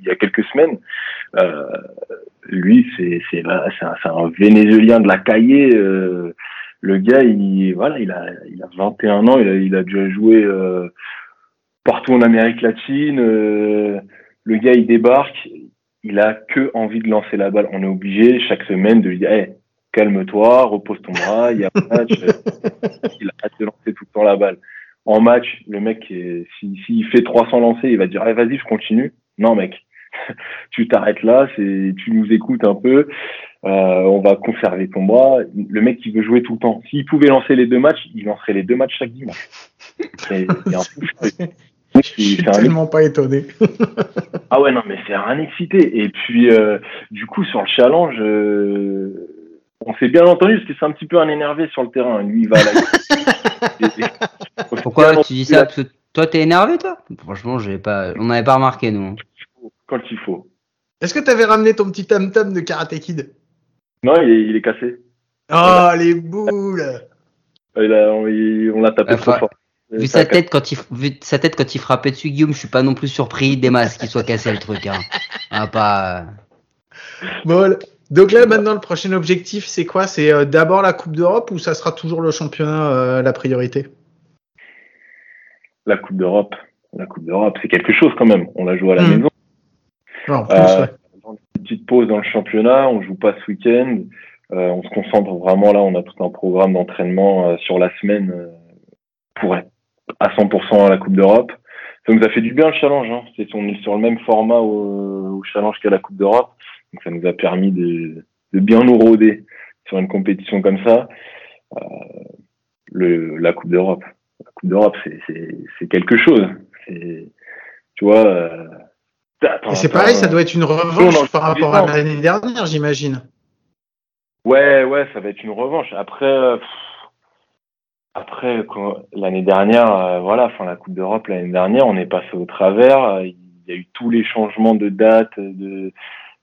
il y a quelques semaines. Euh, lui c'est c'est c'est un, c'est un Vénézuélien de la Caillée. Euh, le gars il voilà il a il a 21 ans, il a il a déjà joué euh, partout en Amérique latine. euh, le gars il débarque, il a que envie de lancer la balle. On est obligé chaque semaine de lui dire hey, calme-toi, repose ton bras, il y a un match. il arrête de lancer tout le temps la balle. En match, le mec, est- si- s'il fait 300 lancés, il va dire Allez, vas-y, je continue. Non, mec, tu t'arrêtes là, tu nous écoutes un peu, on va conserver ton bras. Le mec, il veut jouer tout le temps. S'il pouvait lancer les deux matchs, il lancerait les deux matchs chaque dimanche. C'est- un. Je suis tellement pas étonné. ah ouais, non, mais c'est un excité. Et puis, euh, du coup, sur le challenge, euh, on s'est bien entendu parce que c'est un petit peu un énervé sur le terrain. Lui, il va à la... Pourquoi tu dis ça? Parce que toi, t'es énervé, toi? Franchement, pas... on n'avait pas remarqué, nous. Quand il faut. Est-ce que t'avais ramené ton petit tam-tam de Karate Kid? Non, il est, il est cassé. Oh, les boules il a, on, l'a tapé trop fort. Vu sa, tête quand il, vu sa tête quand il frappait dessus, Guillaume, je suis pas non plus surpris des masses qu'il soit cassé le truc. Hein. Ah, pas... Euh. Bon, donc là, maintenant, le prochain objectif, c'est quoi? C'est euh, d'abord la Coupe d'Europe ou ça sera toujours le championnat euh, la priorité? La Coupe d'Europe. La Coupe d'Europe, c'est quelque chose quand même. On la joue à la hmm. maison. en plus, ouais. Petite pause dans le championnat, on joue pas ce week-end. on se concentre vraiment là, on a tout un programme d'entraînement sur la semaine pour être à 100% à la Coupe d'Europe. Ça nous a fait du bien le challenge. Hein. C'est on est sur le même format au, challenge qu'à la Coupe d'Europe, donc ça nous a permis de, bien nous rôder sur une compétition comme ça. Euh, la Coupe d'Europe, la Coupe d'Europe, c'est quelque chose. Tu vois. Euh, c'est pareil, ça doit être une revanche par rapport à l'année dernière, j'imagine. Ouais, ouais, ça va être une revanche. Après. Après, l'année dernière, euh, voilà, enfin la Coupe d'Europe l'année dernière, on est passé au travers. Il y a eu tous les changements de date de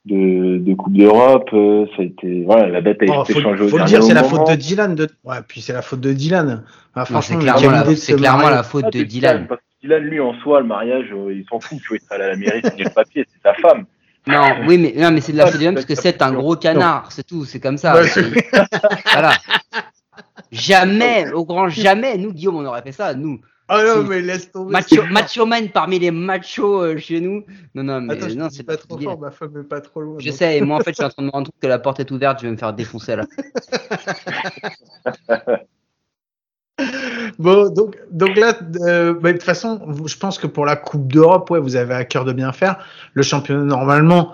de, de Coupe d'Europe. Euh, ça a été, voilà, la date a oh, été changée au faut le dire, c'est la faute de Dylan. De... Ouais, puis c'est la faute de Dylan. Ah, franchement, c'est clairement, la, c'est clairement la faute de Dylan. Parce Dylan, lui, en soi, le mariage, euh, il s'en fout. Tu vois, il serait à la mairie, signer le papier, c'est sa femme. Non, oui, mais non, mais c'est de la de Dylan parce que c'est un gros canard, c'est tout, c'est comme ça. voilà. Jamais, au grand jamais, nous, Guillaume, on aurait fait ça, nous. Ah non, mais laisse tomber. Macho, macho man parmi les machos euh, chez nous. Non, non, mais Attends, non, c'est pas trop fort, ma femme est pas trop loin. Je sais, et moi, en fait, je suis en train de me rendre compte que la porte est ouverte, je vais me faire défoncer là. bon, donc, donc là, euh, bah, de toute façon, je pense que pour la Coupe d'Europe, ouais, vous avez à cœur de bien faire. Le championnat, normalement,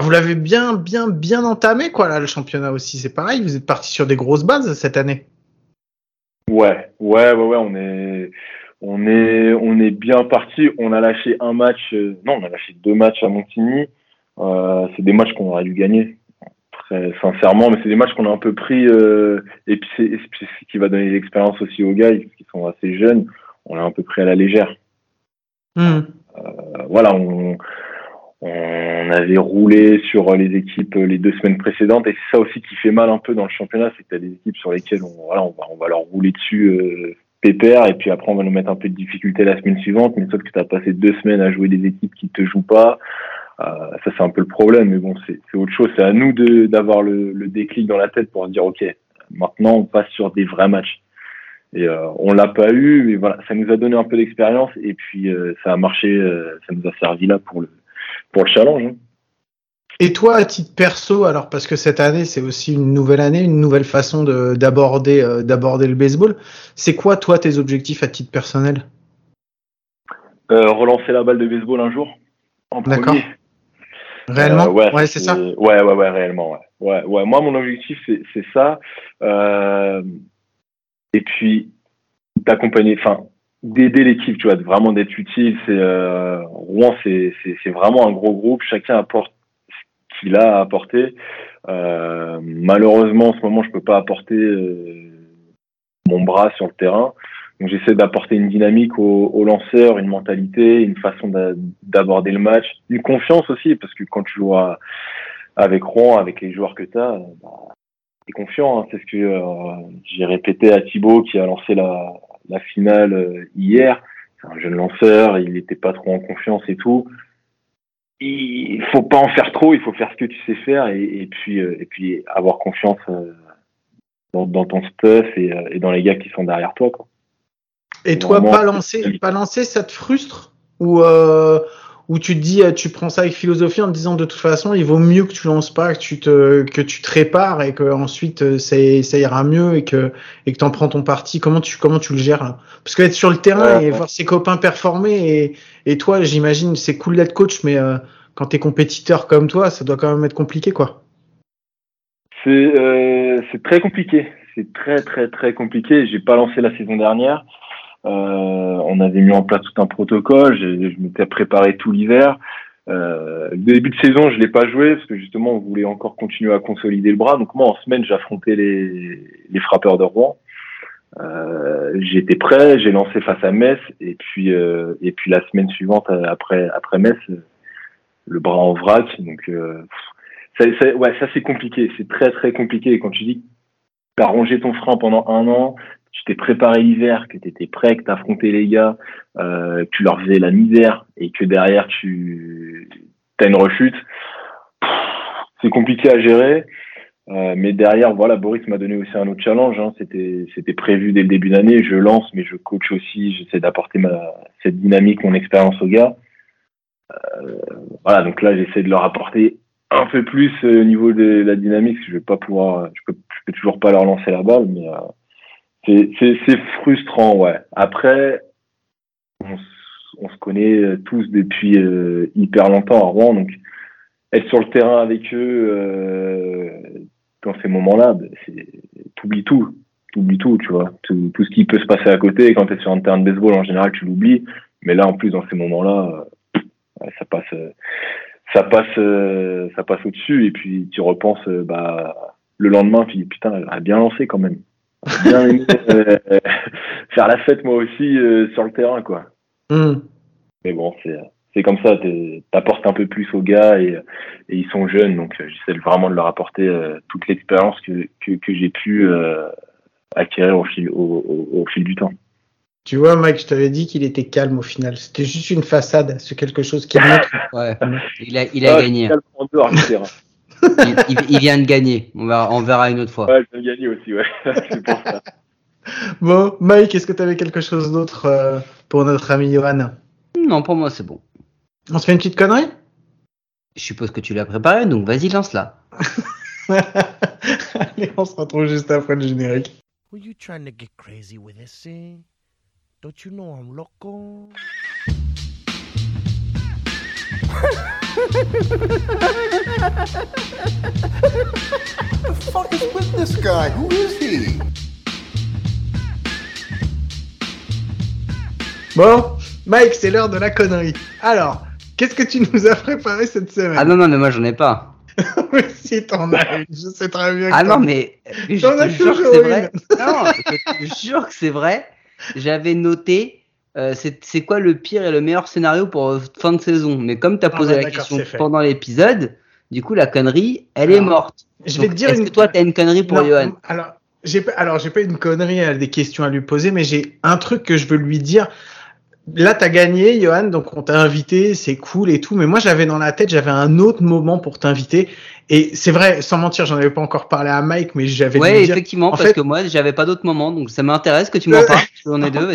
vous l'avez bien, bien, bien entamé, quoi, là, le championnat aussi. C'est pareil, vous êtes parti sur des grosses bases cette année. Ouais, ouais, ouais, ouais, on est, on est, on est bien parti. On a lâché un match, euh, non, on a lâché deux matchs à Montigny. Euh, c'est des matchs qu'on aurait dû gagner, très sincèrement, mais c'est des matchs qu'on a un peu pris. Euh, et puis c'est ce qui va donner l'expérience aussi aux gars, qui sont assez jeunes. On l'a un peu pris à la légère. Hmm. Euh, voilà, on, on avait roulé sur les équipes les deux semaines précédentes et c'est ça aussi qui fait mal un peu dans le championnat, c'est que tu as des équipes sur lesquelles on, voilà, on, va, on va leur rouler dessus euh, pépère et puis après on va nous mettre un peu de difficulté la semaine suivante, mais sauf que tu as passé deux semaines à jouer des équipes qui te jouent pas. Euh, ça c'est un peu le problème, mais bon c'est autre chose. C'est à nous d'avoir le, le, déclic dans la tête pour se dire ok, maintenant on passe sur des vrais matchs. Et euh, on l'a pas eu, mais voilà, ça nous a donné un peu d'expérience et puis euh, ça a marché, euh, ça nous a servi là pour le pour le challenge. Hein. Et toi, à titre perso, alors parce que cette année c'est aussi une nouvelle année, une nouvelle façon d'aborder d'aborder le baseball. C'est quoi toi tes objectifs à titre personnel? Relancer la balle de baseball un jour. D'accord. Réellement? Euh, Ouais, c'est ça. Ouais, ouais, ouais, réellement. Ouais. Ouais, ouais. Moi, mon objectif c'est ça. et puis d'accompagner, enfin, d'aider l'équipe, tu vois, vraiment d'être utile. C'est euh, Rouen, c'est vraiment un gros groupe. Chacun apporte ce qu'il a à apporter. Euh, malheureusement, en ce moment, je peux pas apporter euh, mon bras sur le terrain. Donc, j'essaie d'apporter une dynamique aux, aux, lanceurs, une mentalité, une façon d'aborder le match, une confiance aussi, parce que quand tu joues avec Rouen, avec les joueurs que tu as, bah, tu es confiant. Hein. C'est ce que euh, j'ai répété à Thibaut qui a lancé la, la finale euh, hier. C'est un jeune lanceur, il n'était pas trop en confiance et tout. Il faut pas en faire trop, il faut faire ce que tu sais faire et, puis euh, et puis avoir confiance euh, dans, ton stuff et, dans les gars qui sont derrière toi. Et toi, pas lancer, pas lancer, ça te frustre ou où tu te dis, euh, tu prends ça avec philosophie en te disant de toute façon, il vaut mieux que tu lances pas, que tu te, que tu te répares et que ensuite euh, ça, ça ira mieux et que, et que t'en prends ton parti. Comment tu, comment tu le gères, là? Parce que être sur le terrain et voir ses copains performer et, et toi, j'imagine, c'est cool d'être coach, mais euh, quand t'es compétiteur comme toi, ça doit quand même être compliqué, quoi. C'est, euh, c'est très compliqué. C'est très, très, très compliqué. J'ai pas lancé la saison dernière. On avait mis en place tout un protocole. Je, m'étais préparé tout l'hiver. Euh, le début de saison, je l'ai pas joué parce que justement, on voulait encore continuer à consolider le bras. Donc moi, en semaine, j'affrontais les, les frappeurs de Rouen. Euh, J'étais prêt, j'ai lancé face à Metz et puis euh, et puis la semaine suivante après après Metz, le bras en vrac. Donc euh, ça, ça, ouais, ça c'est compliqué, c'est très très compliqué. quand tu dis que as rongé ton frein pendant un an, t'es préparé l'hiver, que tu étais prêt, que tu affronté les gars, euh, que tu leur faisais la misère et que derrière tu as une rechute, c'est compliqué à gérer. Euh, mais derrière, voilà, Boris m'a donné aussi un autre challenge. Hein. C'était, c'était prévu dès le début d'année. Je lance, mais je coach aussi. J'essaie d'apporter ma cette dynamique, mon expérience aux gars. Euh, voilà, donc là, j'essaie de leur apporter un peu plus euh, au niveau de la dynamique. Je vais pas pouvoir, je peux, je peux toujours pas leur lancer la balle, mais euh, c'est frustrant, ouais. Après, on, on, se connaît tous depuis euh, hyper longtemps à Rouen, donc être sur le terrain avec eux euh, dans ces moments-là, ben, t'oublies tout, t'oublies tout, tu vois, tout, tout, ce qui peut se passer à côté. Quand t'es sur un terrain de baseball, en général, tu l'oublies, mais là, en plus, dans ces moments-là, euh, ça passe, ça passe, ça passe au-dessus, et puis tu repenses, bah, le lendemain, tu dis putain, elle a bien lancé quand même bien aimé euh, faire la fête moi aussi euh, sur le terrain quoi. Mm. Mais bon c'est c'est comme ça, t'apportes un peu plus aux gars et, et ils sont jeunes, donc euh, j'essaie vraiment de leur apporter euh, toute l'expérience que, que, que j'ai pu euh, acquérir au fil, au, au, au, fil du temps. Tu vois, Mike, je t'avais dit qu'il était calme au final. C'était juste une façade, c'est quelque chose qui montre. ouais, il a, il a ah, gagné. Il, il, il, vient de gagner. On verra, on verra une autre fois. Ouais, il vient de gagner aussi, ouais. c'est pour ça. Bon, Mike, est-ce que tu avais quelque chose d'autre euh, pour notre ami Johan? Non, pour moi, c'est bon. On se fait une petite connerie? Je suppose que tu l'as préparé, donc vas-y, lance-la. Allez, on se retrouve juste après le générique. Were you trying to get crazy with this thing? Don't you know I'm loco? The fuck is with this guy? Who is he? Bon, Mike, c'est l'heure de la connerie. Alors, qu'est-ce que tu nous as préparé cette semaine? Ah non, non, mais moi j'en ai pas. oui, si t'en as une, je sais très bien. Ah non, mais je te jure que c'est vrai. Non, je te jure que c'est vrai. J'avais noté euh, c'est quoi le pire et le meilleur scénario pour euh, fin de saison? Mais comme tu as posé ah ouais, la question pendant l'épisode, du coup, la connerie, elle alors, est morte. Je vais te dire Est-ce une... que toi, tu as une connerie pour non, Johan? Alors, j'ai pas, alors, j'ai pas une connerie, à des questions à lui poser, mais j'ai un truc que je veux lui dire. Là, t'as gagné, Johan, donc on t'a invité, c'est cool et tout. Mais moi, j'avais dans la tête, j'avais un autre moment pour t'inviter. Et c'est vrai, sans mentir, j'en avais pas encore parlé à Mike, mais j'avais. Ouais, dire, effectivement, parce fait, que moi, j'avais pas d'autre moment, donc ça m'intéresse que tu m'en parles. on est deux.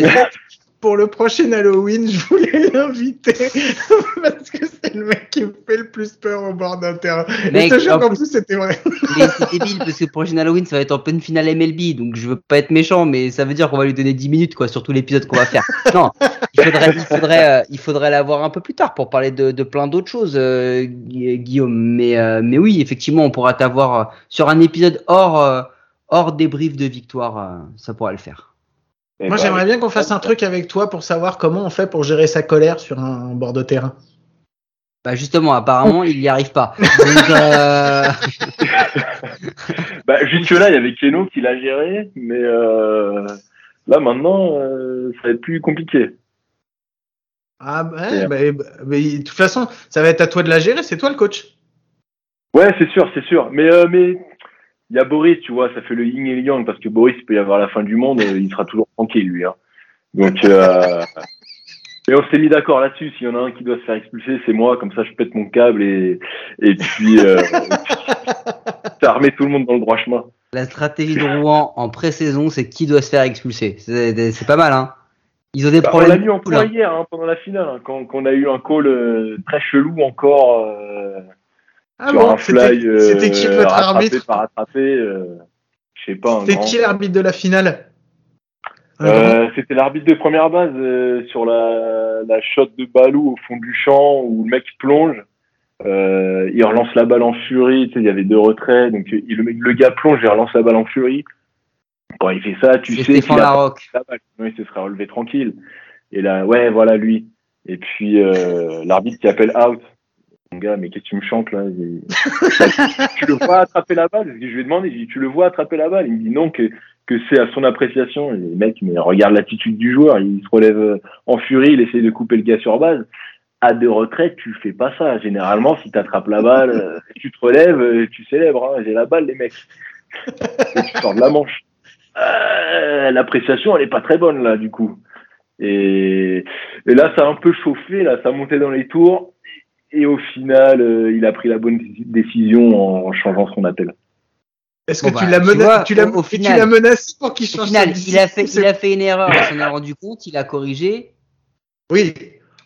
Pour le prochain Halloween, je voulais l'inviter parce que c'est le mec qui me fait le plus peur au bord d'un terrain. Mec, Et je te jure qu'en plus, c'était vrai. Mais c'est débile parce que le prochain Halloween, ça va être en pleine finale MLB, donc je veux pas être méchant, mais ça veut dire qu'on va lui donner 10 minutes quoi sur tout l'épisode qu'on va faire. Non, il faudrait, il faudrait, euh, il faudrait l'avoir un peu plus tard pour parler de, de plein d'autres choses, euh, Guillaume. Mais, euh, mais oui, effectivement, on pourra t'avoir sur un épisode hors, euh, hors débrief de victoire, euh, ça pourra le faire. Et Moi, bah, j'aimerais bien qu'on fasse un truc avec toi pour savoir comment on fait pour gérer sa colère sur un bord de terrain. Bah justement, apparemment, il n'y arrive pas. Donc, euh... bah, là, il y avait Keno qui l'a géré, mais euh, là maintenant, euh, ça va être plus compliqué. Ah ouais, bah, mais de toute façon, ça va être à toi de la gérer. C'est toi le coach. Ouais, c'est sûr, c'est sûr. Mais euh, mais il y a Boris, tu vois, ça fait le yin et le yang parce que Boris il peut y avoir la fin du monde, il sera toujours tranquille lui. Hein. Donc, euh, et on s'est mis d'accord là-dessus. S'il y en a un qui doit se faire expulser, c'est moi. Comme ça, je pète mon câble et et puis euh, ça remet tout le monde dans le droit chemin. La stratégie de Rouen en pré-saison, c'est qui doit se faire expulser. C'est pas mal, hein. Ils ont des bah, problèmes. On l'a eu encore hier, hein, pendant la finale, hein, quand, quand, on a eu un call euh, très chelou encore. Euh, ah sur bon, un fly c'était qui euh, votre arbitre par euh, je sais pas. C'était qui l'arbitre de la finale? Euh, C'était l'arbitre de première base euh, sur la, la shot de Balou au fond du champ où le mec plonge. Euh, il relance la balle en furie, tu sais, il y avait deux retraits, donc il, le, le gars plonge, il relance la balle en furie. Quand il fait ça, tu sais Stéphane Larocque. la balle. Sinon, il se serait relevé tranquille. Et là, ouais, voilà lui. Et puis euh, l'arbitre qui appelle out. Mon gars, mais qu'est-ce que tu me chantes là? Tu le vois attraper la balle? Je lui ai demandé, dit, tu le vois attraper la balle? Il me dit non, que, que c'est à son appréciation. Et le mec, mais regarde l'attitude du joueur. Il se relève euh, en furie, il essaie de couper le gars sur base. À deux retraites, tu fais pas ça. Généralement, si tu attrapes la balle, euh, tu te relèves, euh, tu célèbres. Hein. J'ai la balle, les mecs. Tu sors de la manche. Euh, L'appréciation, elle est pas très bonne là, du coup. Et, et là, ça a un peu chauffé, là, ça montait dans les tours. Et au final, euh, il a pris la bonne déci- décision en changeant son appel. Est-ce Bon, que tu bah, l'as tu tu au- au tu final- menacé pour qu'il Au change final, sa il a fait, décision il a fait une erreur, il s'en est rendu compte, il a corrigé. Oui.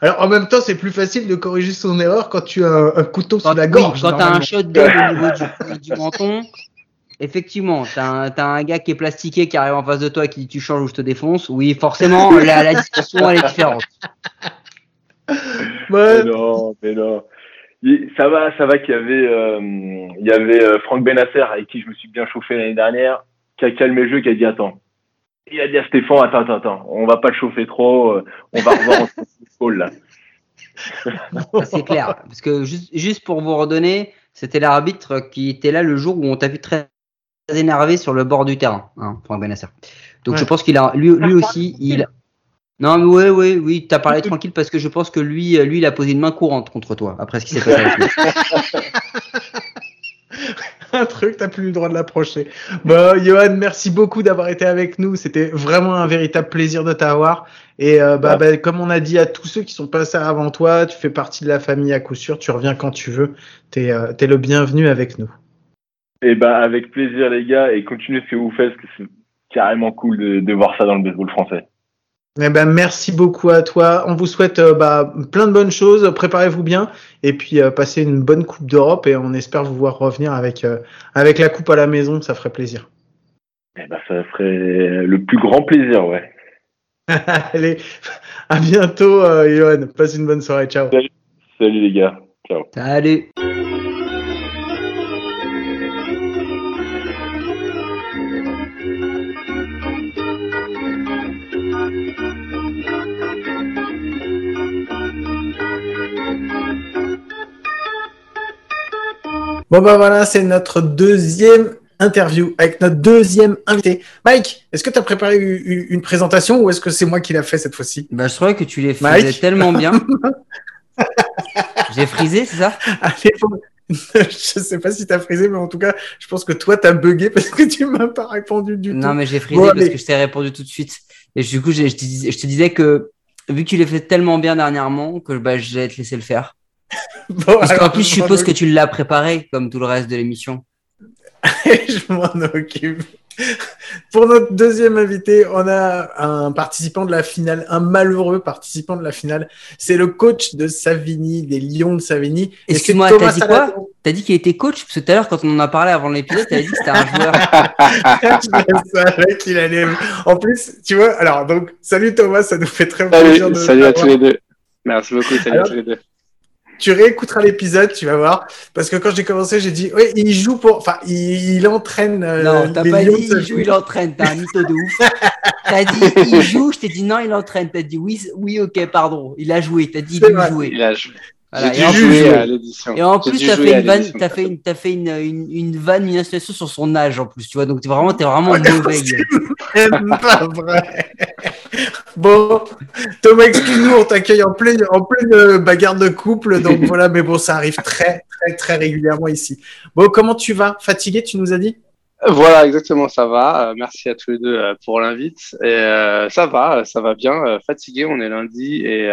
Alors en même temps, c'est plus facile de corriger son erreur quand tu as un, un couteau Quand, sous la oui, gorge. quand t'as un normalement. shotgun au niveau du, du menton, effectivement, t'as un, t'as un gars qui est plastiqué qui arrive en face de toi qui dit tu changes ou je te défonce. Oui, forcément, la, la discussion elle est différente. Mais non, mais non. Ça va, ça va qu'il y avait, euh, il y avait euh, Franck Benasser avec qui je me suis bien chauffé l'année dernière, qui a calmé le jeu, qui a dit attends. Il a dit à Stéphane, attends, attends, attends, on va pas te chauffer trop, euh, on va revoir en football là. C'est clair. Parce que juste, juste pour vous redonner, c'était l'arbitre qui était là le jour où on t'a vu très très énervé sur le bord du terrain, hein, Franck Benasser. Donc Ouais. je pense qu'il a, lui, lui aussi, il. Non, mais ouais, ouais, oui, t'as parlé tranquille parce que je pense que lui, lui, il a posé une main courante contre toi après ce qui s'est passé avec lui. un truc, t'as plus le droit de l'approcher. Bon, Johan, merci beaucoup d'avoir été avec nous. C'était vraiment un véritable plaisir de t'avoir. Et euh, bah, bah, comme on a dit à tous ceux qui sont passés avant toi, tu fais partie de la famille à coup sûr. Tu reviens quand tu veux. T'es euh, t'es le bienvenu avec nous. Et ben avec plaisir les gars, et continuez ce que vous faites, parce que c'est carrément cool de, de voir ça dans le baseball français. Eh ben, merci beaucoup à toi. On vous souhaite euh, bah, plein de bonnes choses. Préparez-vous bien et puis euh, passez une bonne Coupe d'Europe et on espère vous voir revenir avec euh, avec la coupe à la maison. Ça ferait plaisir. Et ben ça ferait le plus grand plaisir, ouais. Allez, à bientôt, euh, Johan. Passe une bonne soirée. Ciao. Salut les gars, ciao. Salut. Bon bah voilà, c'est notre deuxième interview avec notre deuxième invité. Mike, est-ce que tu as préparé une présentation ou est-ce que c'est moi qui l'a fait cette fois-ci? Bah, je trouvais que tu les faisais Mike tellement bien. J'ai frisé, c'est ça? Allez, faut- je sais pas si t'as frisé, mais en tout cas, je pense que toi t'as bugué parce que tu m'as pas répondu du Non, tout. mais j'ai frisé Bon, parce allez. que je t'ai répondu tout de suite. Et du coup, je te, disais, je te disais que vu que tu l'as fait tellement bien dernièrement, que bah, je vais te laisser le faire. Bon, Parce qu'en plus, je suppose que tu l'as préparé, comme tout le reste de l'émission. je m'en occupe. Pour notre deuxième invité, on a un participant de la finale, un malheureux participant de la finale. C'est le coach de Savigny, des Lions de Savigny. Excuse-moi, t'as dit quoi? T'as dit qu'il était coach? Parce que tout à l'heure, quand on en a parlé avant l'épisode, t'avais dit que c'était un joueur. je savais qu'il allait. En plus, tu vois, alors, donc, salut Thomas, ça nous fait très Salut, plaisir de salut à tous les deux. Merci beaucoup, salut Alors- à tous les deux. Tu réécouteras l'épisode, tu vas voir. Parce que quand j'ai commencé, j'ai dit, oui, il joue pour, enfin, il, il entraîne. euh, Non, t'as pas dit il joue, il entraîne. T'as un mytho de ouf. T'as dit il joue, je t'ai dit non, il entraîne. T'as dit oui, oui, ok, pardon. Il a joué. T'as dit il a joué. Il a joué. Voilà. Et en plus, à l'édition. Et en plus, t'as fait une vanne, fait une, t'as fait une, une, une vanne, une insinuation sur son âge en plus, tu vois. Donc t'es vraiment, t'es vraiment mauvais. C'est pas vrai. Bon, Thomas, excuse-nous, on t'accueille en pleine, en pleine euh, bagarre de couple, donc voilà, mais bon, ça arrive très, très, très régulièrement ici. Bon, comment tu vas? Fatigué, tu nous as dit? Voilà, exactement, ça va. Euh, merci à tous les deux euh, pour l'invite. Et euh, ça va, ça va bien. Fatigué, on est lundi et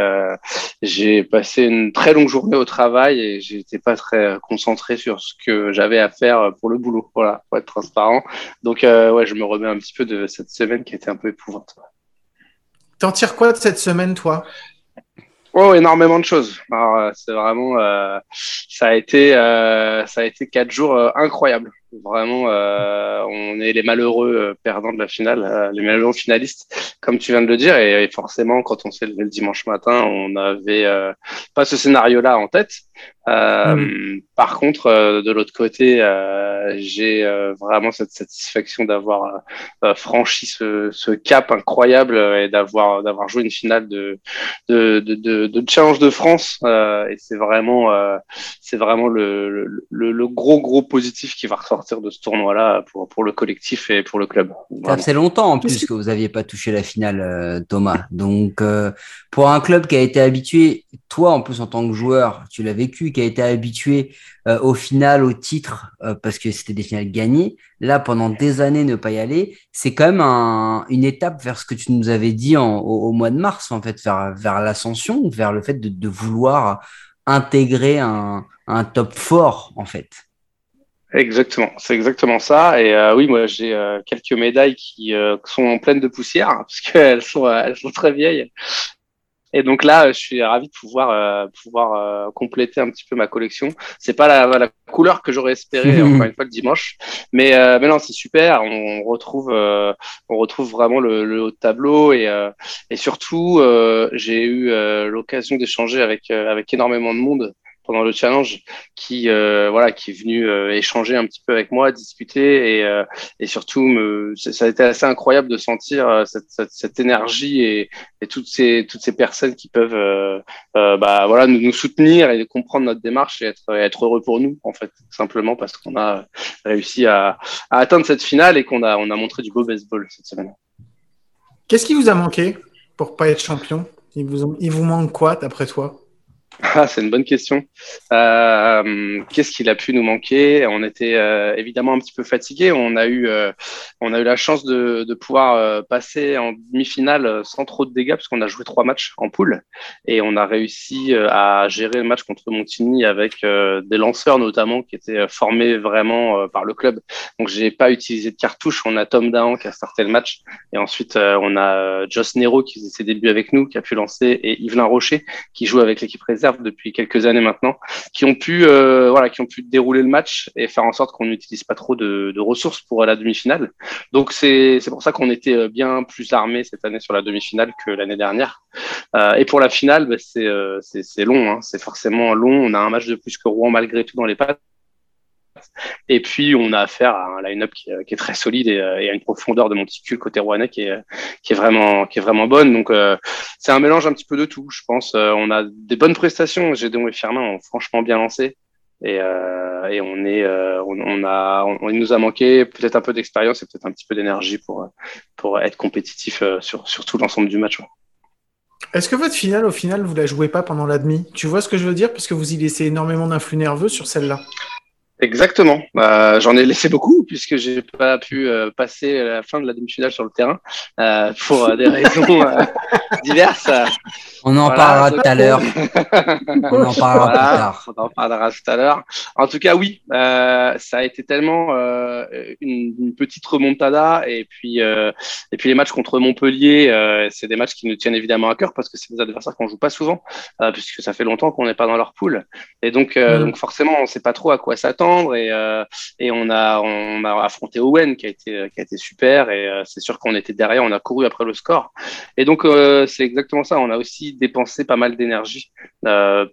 j'ai passé une très longue journée au travail et j'étais pas très concentré sur ce que j'avais à faire pour le boulot. Voilà, pour être transparent. Donc ouais, je me remets un petit peu de cette semaine qui était un peu épouvante. T'en tires quoi de cette semaine, toi? Oh, énormément de choses. Euh, c'est vraiment, euh, ça a été, euh, ça a été quatre jours incroyables. Vraiment, euh, on est les malheureux euh, perdants de la finale, euh, les malheureux finalistes, comme tu viens de le dire. Et, et forcément, quand on s'est levé le dimanche matin, on n'avait euh, pas ce scénario-là en tête. Euh, Mm. Par contre, euh, de l'autre côté, euh, j'ai euh, vraiment cette satisfaction d'avoir franchi ce, ce cap incroyable et d'avoir d'avoir joué une finale de de, de, de, de Challenge de France. Euh, et c'est vraiment euh, c'est vraiment le, le, le, le gros gros positif qui va ressortir de ce tournoi-là pour pour le collectif et pour le club. Ça faisait longtemps en plus que vous n'aviez pas touché la finale, euh, Thomas. Donc, euh, pour un club qui a été habitué, toi en plus en tant que joueur, tu l'as vécu, qui a été habitué euh, au final, au titre, euh, parce que c'était des finales gagnées. Là, pendant des années, ne pas y aller, c'est quand même un- une étape vers ce que tu nous avais dit en- au, au mois de mars, en fait, vers, vers l'ascension, vers le fait de, de vouloir intégrer un, un top fort, en fait. Exactement, c'est exactement ça. Et euh, oui, moi j'ai euh, quelques médailles qui euh, sont pleines de poussière hein, parce qu'elles sont euh, elles sont très vieilles. Et donc là, je suis ravi de pouvoir euh, pouvoir euh, compléter un petit peu ma collection. C'est pas la, la couleur que j'aurais espéré encore une fois le dimanche, mais euh, mais non, c'est super. On retrouve euh, on retrouve vraiment le, le haut de tableau et euh, et surtout euh, j'ai eu euh, l'occasion d'échanger avec euh, avec énormément de monde pendant le challenge qui euh, voilà qui est venu euh, échanger un petit peu avec moi discuter et euh, et surtout me ça a été assez incroyable de sentir euh, cette, cette, cette énergie et, et toutes ces toutes ces personnes qui peuvent euh, euh, bah voilà nous, nous soutenir et comprendre notre démarche et être être heureux pour nous en fait simplement parce qu'on a réussi à, à atteindre cette finale et qu'on a on a montré du beau baseball cette semaine. Qu'est-ce qui vous a manqué pour pas être champion? Il vous, il vous manque quoi, d'après toi? Ah, c'est une bonne question. Euh, Qu'est-ce qu'il a pu nous manquer? On était euh, évidemment un petit peu fatigué. On a eu, euh, la chance de, pouvoir passer en demi-finale sans trop de dégâts parce qu'on a joué trois matchs en poule et on a réussi à gérer le match contre Montigny avec des lanceurs notamment qui étaient formés vraiment par le club. Donc j'ai pas utilisé de cartouche. On a Tom Dahan qui a starté le match et ensuite on a Joss Nero qui faisait ses débuts avec nous, qui a pu lancer et Yvelin Rocher qui joue avec l'équipe réserve depuis quelques années maintenant, qui ont pu euh, voilà, qui ont pu dérouler le match et faire en sorte qu'on n'utilise pas trop de, ressources pour la demi-finale. Donc c'est pour ça qu'on était euh, bien plus armé cette année sur la demi-finale que l'année dernière. Euh, et pour la finale, bah, c'est long, hein, c'est forcément long. On a un match de plus que Rouen malgré tout dans les pattes. Et puis, on a affaire à un line-up qui, est- qui est très solide et, euh, et à une profondeur de monticule côté rouennais qui est, qui est vraiment, qui est vraiment bonne. Donc, euh, c'est un mélange un petit peu de tout, je pense. Euh, on a des bonnes prestations. Gédéon et Firmin ont franchement bien lancé. Et, euh, on est, euh, on, a, il nous a manqué peut-être un peu d'expérience et peut-être un petit peu d'énergie pour, pour être compétitif euh, sur, sur tout l'ensemble du match. Est-ce que votre finale, au final, vous la jouez pas pendant la demi? Tu vois ce que je veux dire? Parce que vous y laissez énormément d'influx nerveux sur celle-là. Exactement. Bah, J'en ai laissé beaucoup puisque j'ai pas pu euh, passer la fin de la demi-finale sur le terrain euh, pour euh, des raisons euh, diverses. On en Voilà, parlera tout à l'heure. On en parlera plus tard. on en parlera tout à l'heure. En tout cas, oui, euh, ça a été tellement euh, une, une petite remontada et puis euh, et puis les matchs contre Montpellier, euh, c'est des matchs qui nous tiennent évidemment à cœur parce que c'est des adversaires qu'on joue pas souvent euh, puisque ça fait longtemps qu'on n'est pas dans leur poule et donc euh, Mm. donc forcément on sait pas trop à quoi s'attendre et euh, et on a on a affronté Owen qui a été qui a été super et euh, c'est sûr qu'on était derrière, on a couru après le score et donc euh, c'est exactement ça. On a aussi dépensé pas mal d'énergie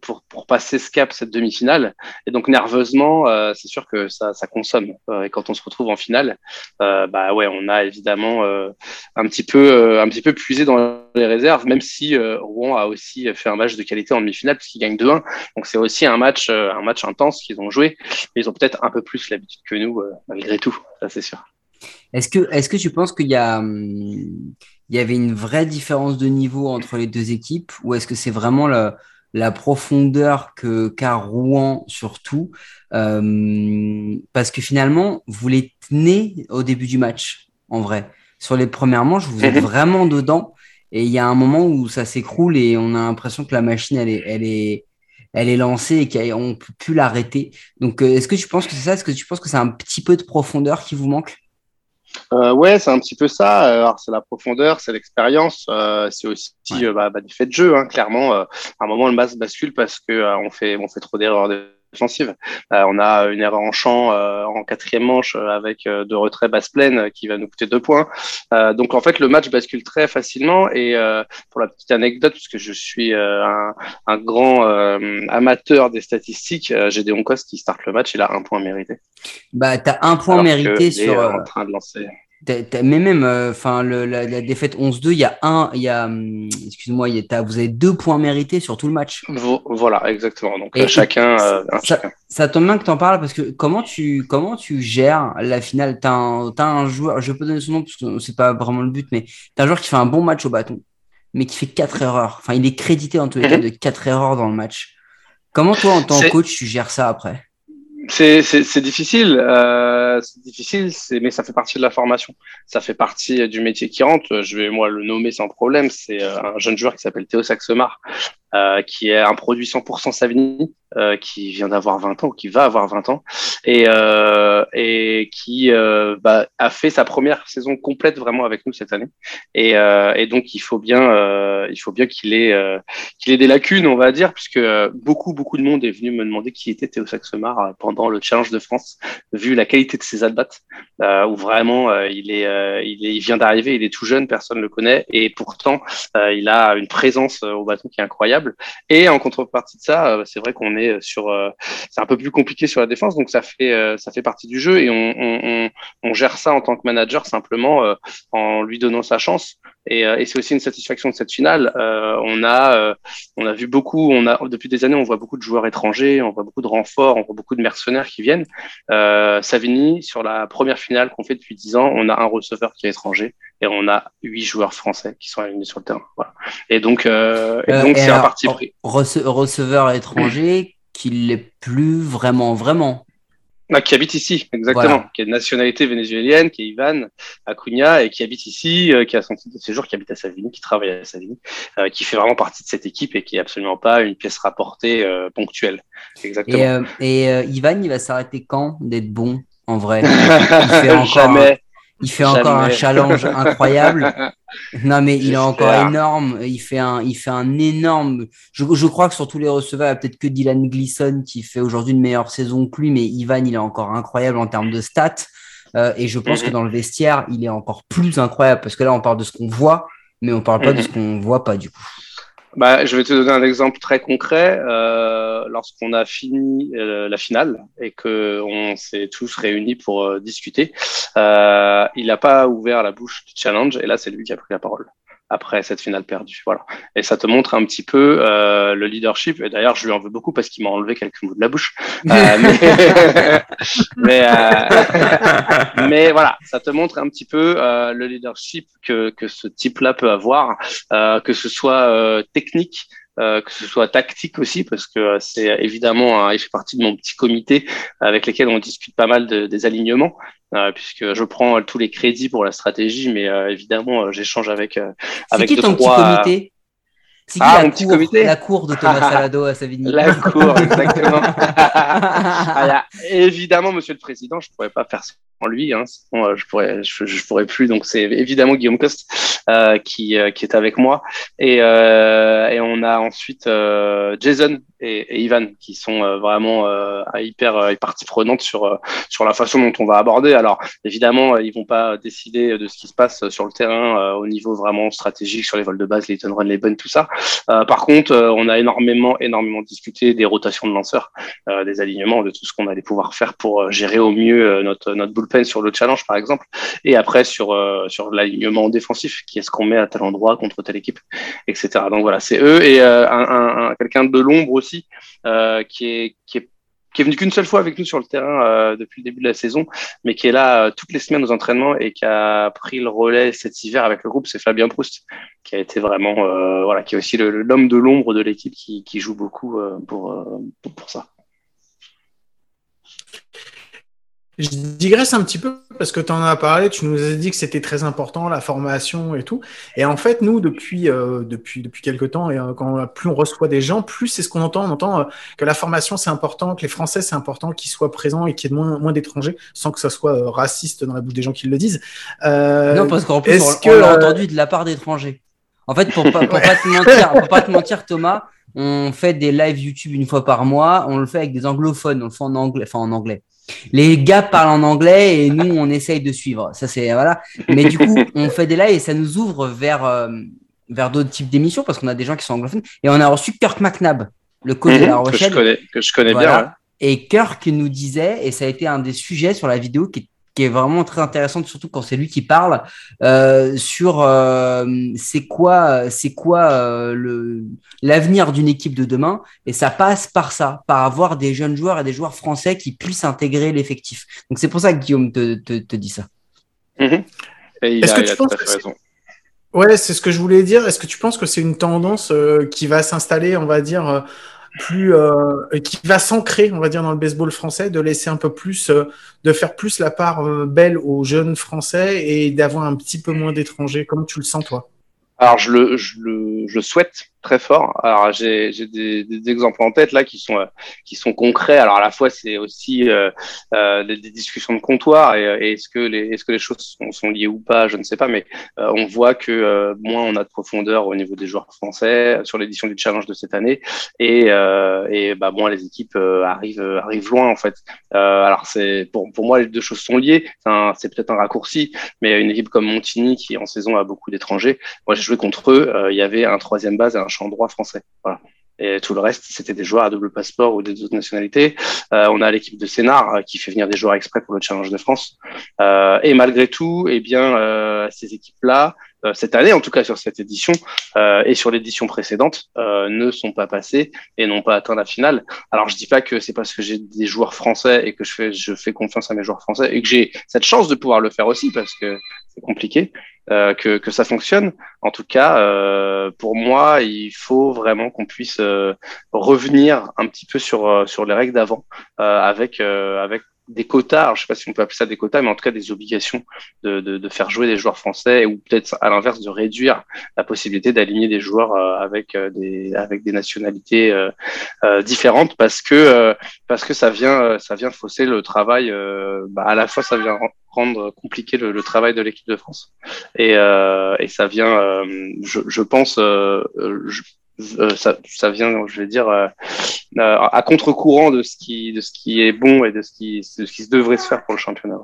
pour, pour passer ce cap, cette demi-finale. Et donc nerveusement, c'est sûr que ça, ça consomme. Et quand on se retrouve en finale, bah ouais, on a évidemment un petit peu, un petit peu puisé dans les réserves, même si euh, Rouen a aussi fait un match de qualité en demi-finale puisqu'ils gagnent 2-1. Donc c'est aussi un match, euh, un match intense qu'ils ont joué. Mais ils ont peut-être un peu plus l'habitude que nous, euh, malgré tout. Ça c'est sûr. Est-ce que, est-ce que tu penses qu'il y a, hum, il y avait une vraie différence de niveau entre les deux équipes ou est-ce que c'est vraiment la, la profondeur que qu'a Rouen surtout euh, parce que finalement vous les tenez au début du match en vrai sur les premières manches vous êtes Mhm. vraiment dedans et il y a un moment où ça s'écroule et on a l'impression que la machine elle est elle est elle est lancée et qu'on peut plus l'arrêter donc euh, est-ce que tu penses que c'est ça? Est-ce que tu penses que c'est un petit peu de profondeur qui vous manque? Euh, ouais, c'est un petit peu ça. Alors, c'est la profondeur, c'est l'expérience, euh, c'est aussi Ouais. euh, bah, bah, du fait de jeu. Hein, clairement, euh, à un moment, le match bascule parce que euh, on fait on fait trop d'erreurs défensive. Euh, on a une erreur en champ euh, en quatrième manche euh, avec euh, de retrait basse pleine qui va nous coûter deux points. Donc en fait le match bascule très facilement et pour la petite anecdote, puisque je suis un, un grand amateur des statistiques, j'ai Gédéon Coste qui starte le match, il a un point mérité. Bah, t'as un point Alors mérité sur. en train de lancer. Mais même, enfin, le la, la défaite 11-2, il y a un, il y a, hum, excuse-moi, il y a, t'as- vous avez deux points mérités sur tout le match. Vo- Voilà, exactement. Donc Et- euh, chacun, euh, ça, chacun. ça tombe bien que t'en parles parce que comment tu, comment tu gères la finale? T'as un, t'as un joueur, je peux donner son nom parce que c'est pas vraiment le but, mais t'as un joueur qui fait un bon match au bâton, mais qui fait quatre erreurs. Enfin, il est crédité en tous les cas Mhm. de quatre erreurs dans le match. Comment toi, en tant que coach, tu gères ça après? C'est difficile, euh, c'est difficile, mais ça fait partie de la formation. Ça fait partie euh, du métier qui rentre. Je vais moi le nommer sans problème. C'est euh, un jeune joueur qui s'appelle Théo Saxemar, euh, qui est un produit 100% Savigny, euh, qui vient d'avoir 20 ans, qui va avoir 20 ans, et, euh, et qui bah, a fait sa première saison complète vraiment avec nous cette année. Et, et donc il faut bien, il faut bien qu'il ait, qu'il ait des lacunes, on va dire, puisque beaucoup, beaucoup de monde est venu me demander qui était Théo Saxemar euh, le Challenge de France, vu la qualité de ses at-bats, euh, où vraiment euh, il est, euh, il est, il vient d'arriver, il est tout jeune, personne le connaît, et pourtant il a une présence au bâton qui est incroyable. Et en contrepartie de ça, c'est vrai qu'on est sur, c'est un peu plus compliqué sur la défense, donc ça fait, ça fait partie du jeu, et on, on, gère ça en tant que manager simplement en lui donnant sa chance. Et, euh, et c'est aussi une satisfaction de cette finale. Euh, on a, euh, on a vu beaucoup, on a depuis des années, on voit beaucoup de joueurs étrangers, on voit beaucoup de renforts, on voit beaucoup de mercenaires qui viennent. Euh, Savigny, sur la première finale qu'on fait depuis dix ans, on a un receveur qui est étranger et on a huit joueurs français qui sont alignés sur le terrain. Voilà. Et donc, euh, et donc c'est un parti pris. rece- receveur étranger qui l'est plus vraiment, vraiment. Ah, qui habite ici, exactement, Voilà. qui est de nationalité vénézuélienne, qui est Ivan Acuna et qui habite ici, euh, qui a son titre de séjour, qui habite à Savigny, qui travaille à Savigny, euh, qui fait vraiment partie de cette équipe et qui est absolument pas une pièce rapportée euh, ponctuelle. Exactement. Et, euh, et euh, Ivan, il va s'arrêter quand d'être bon en vrai? Il fait encore, Jamais. Il fait encore un challenge incroyable. Non mais il est encore énorme. Il fait un, il fait un énorme. Je, je crois que sur tous les receveurs, il y a peut-être que Dylan Gleason qui fait aujourd'hui une meilleure saison que lui, mais Ivan, il est encore incroyable en termes de stats. Euh, et je pense Mhm. que dans le vestiaire, il est encore plus incroyable parce que là, on parle de ce qu'on voit, mais on parle pas de Mhm. ce qu'on voit pas du coup. Bah, je vais te donner un exemple très concret. Euh, lorsqu'on a fini euh, la finale et que on s'est tous réunis pour euh, discuter, il n'a pas ouvert la bouche du challenge et là c'est lui qui a pris la parole après cette finale perdue. Voilà. Et ça te montre un petit peu euh, le leadership. Et d'ailleurs, je lui en veux beaucoup parce qu'il m'a enlevé quelques mots de la bouche. Euh, mais mais, euh, mais voilà, ça te montre un petit peu euh, le leadership que, que ce type-là peut avoir, euh, que ce soit euh, technique, euh, que ce soit tactique aussi, parce que euh, c'est évidemment, il fait partie de mon petit comité avec lesquels on discute pas mal de, des alignements, euh, puisque je prends tous les crédits pour la stratégie, mais euh, évidemment, euh, j'échange avec euh, avec qui deux, ton petit comité? C'est Ah, la, mon petit cour, comité la cour de Thomas Salado à Savigny la cour, exactement. Ah, il y a évidemment, Monsieur le Président, je pourrais pas faire sans lui, hein, sinon euh, je pourrais, je, je pourrais plus. Donc c'est évidemment Guillaume Coste euh, qui euh, qui est avec moi et euh, et on a ensuite euh, Jason et, et Ivan qui sont euh, vraiment euh, hyper euh, partie prenante sur euh, sur la façon dont on va aborder. Alors évidemment, ils vont pas décider de ce qui se passe sur le terrain euh, au niveau vraiment stratégique sur les vols de base, les turn run, les bonnes, tout ça. Euh, par contre, euh, on a énormément énormément discuté des rotations de lanceurs euh, des alignements, de tout ce qu'on allait pouvoir faire pour gérer au mieux notre notre bullpen sur le challenge par exemple, et après sur sur l'alignement défensif, qui est-ce qu'on met à tel endroit contre telle équipe, etc. Donc voilà, c'est eux et un, un- un- quelqu'un de l'ombre aussi qui est qui est qui est venu qu'une seule fois avec nous sur le terrain euh, depuis le début de la saison, mais qui est là euh, toutes les semaines aux entraînements et qui a pris le relais cet hiver avec le groupe, c'est Fabien Proust, qui a été vraiment, euh, voilà, qui est aussi l'homme de l'ombre de l'équipe qui, joue beaucoup pour, pour ça. Je digresse un petit peu parce que tu en as parlé, tu nous as dit que c'était très important la formation et tout. Et en fait, nous depuis euh, depuis depuis quelque temps et euh, quand plus on reçoit des gens, plus c'est ce qu'on entend. On entend euh, que la formation c'est important, que les Français c'est important qu'ils soient présents et qu'il y ait moins moins d'étrangers, sans que ça soit euh, raciste dans la bouche des gens qui le disent. Euh, Non, parce qu'en plus, on, que, on l'a entendu de la part d'étrangers. En fait, pour pas, pour pas te mentir, pour pas te mentir, Thomas, on fait des lives YouTube une fois par mois, on le fait avec des anglophones, on le fait en anglais, enfin en anglais. Les gars parlent en anglais et nous on essaye de suivre. Ça c'est voilà. Mais du coup, on fait des lives et ça nous ouvre vers euh, vers d'autres types d'émissions parce qu'on a des gens qui sont anglophones et on a reçu Kirk McNabb, le coach de La Mhm, que je Rochelle. connais, que je connais Voilà. bien. ouais. Et Kirk nous disait, et ça a été un des sujets sur la vidéo qui est, qui est vraiment très intéressant, surtout quand c'est lui qui parle, euh, sur euh, c'est quoi, c'est quoi euh, le l'avenir d'une équipe de demain. Et ça passe par ça, par avoir des jeunes joueurs et des joueurs français qui puissent intégrer l'effectif. Donc c'est pour ça que Guillaume te, te, te dit ça. Et il Est-ce a, que il tu a penses que raison. Ouais, c'est ce que je voulais dire. Est-ce que tu penses que c'est une tendance euh, qui va s'installer, on va dire, euh, plus, euh, qui va s'ancrer, on va dire, dans le baseball français, de laisser un peu plus, euh, de faire plus la part euh, belle aux jeunes français et d'avoir un petit peu moins d'étrangers. Comment tu le sens, toi? Alors, je le, je le, je souhaite très fort. Alors, j'ai, des, des exemples en tête là qui sont, euh, qui sont concrets. Alors, à la fois, c'est aussi euh, euh, des, discussions de comptoir et, et est-ce que les, est-ce que les choses sont, sont liées ou pas, je ne sais pas. Mais euh, on voit que euh, moins on a de profondeur au niveau des joueurs français sur l'édition du challenge de cette année et, euh, et bah, moins les équipes euh, arrivent, euh, arrivent loin en fait. Euh, alors, c'est pour, pour moi, les deux choses sont liées. C'est, peut-être un raccourci, mais une équipe comme Montigny qui en saison a beaucoup d'étrangers. Moi, j'ai joué contre eux. euh, Il y avait un troisième base champ droit français. Voilà. Et tout le reste, c'était des joueurs à double passeport ou des autres nationalités. Euh, on a l'équipe de Sénart euh, qui fait venir des joueurs exprès pour le Challenge de France. Euh, et malgré tout, eh bien, euh, ces équipes-là, cette année, en tout cas sur cette édition euh, et sur l'édition précédente, euh, ne sont pas passées et n'ont pas atteint la finale. Alors, je dis pas que c'est parce que j'ai des joueurs français et que je fais, je fais confiance à mes joueurs français et que j'ai cette chance de pouvoir le faire aussi parce que c'est compliqué euh, que, que ça fonctionne. En tout cas, euh, pour moi, il faut vraiment qu'on puisse euh, revenir un petit peu sur euh, sur les règles d'avant, euh, avec euh, avec des quotas. Je sais pas si on peut appeler ça des quotas, mais en tout cas des obligations de, de, faire jouer des joueurs français ou peut-être à l'inverse de réduire la possibilité d'aligner des joueurs euh, avec euh, des avec des nationalités euh, différentes parce que parce que ça vient ça vient fausser le travail. bah, à la fois, ça vient rendre compliqué le, travail de l'équipe de France et, et ça vient, je, pense, euh, ça, ça vient, je vais dire, euh, euh, à contre-courant de ce qui, de ce qui est bon et de ce qui, de ce qui se devrait se faire pour le championnat.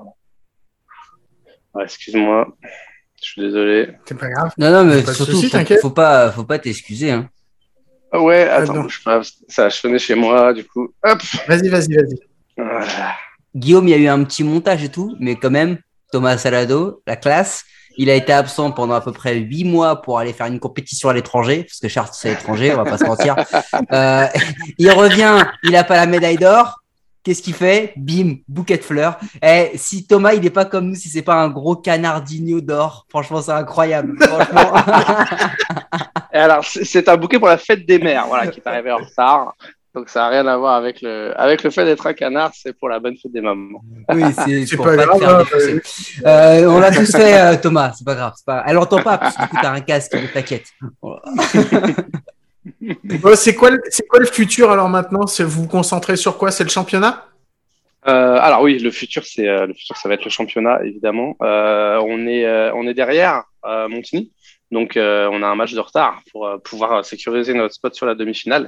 Ouais, Excuse-moi, je suis désolé. C'est pas grave. Non, non, mais surtout, souci, faut, t'inquiète. faut pas, faut pas t'excuser. Hein. Ah ouais, Ah, attends, pas, ça a sonné chez moi, du coup. Hop. Vas-y, vas-y, vas-y. Voilà. Guillaume, il y a eu un petit montage et tout, mais quand même, Thomas Salado, la classe, il a été absent pendant à peu près huit mois pour aller faire une compétition à l'étranger, parce que Chartres, c'est l'étranger, on va pas se mentir. Euh, il revient, il a pas la médaille d'or. Qu'est-ce qu'il fait? Bim, bouquet de fleurs. Eh, si Thomas, il n'est pas comme nous, si c'est pas un gros canardinho d'or, franchement, c'est incroyable. Et alors, c'est c'est un bouquet pour la fête des mères, voilà, qui est arrivé en retard. Donc, ça n'a rien à voir avec le, avec le fait d'être un canard, c'est pour la bonne fête des mamans. Oui, c'est pour pas grave, faire défoncer. Euh, on l'a tous fait, euh, Thomas, c'est pas grave. c'est Pas... Elle entend pas, parce que du coup, t'as un casque, mais t'inquiète. Bon, c'est quoi, le- c'est quoi le futur alors maintenant? Vous vous concentrez sur quoi? C'est le championnat? Euh, alors oui, le futur, c'est euh, le futur, ça va être le championnat, évidemment. Euh, on est, euh, on est derrière euh, Montigny, donc euh, on a un match de retard pour euh, pouvoir sécuriser notre spot sur la demi-finale.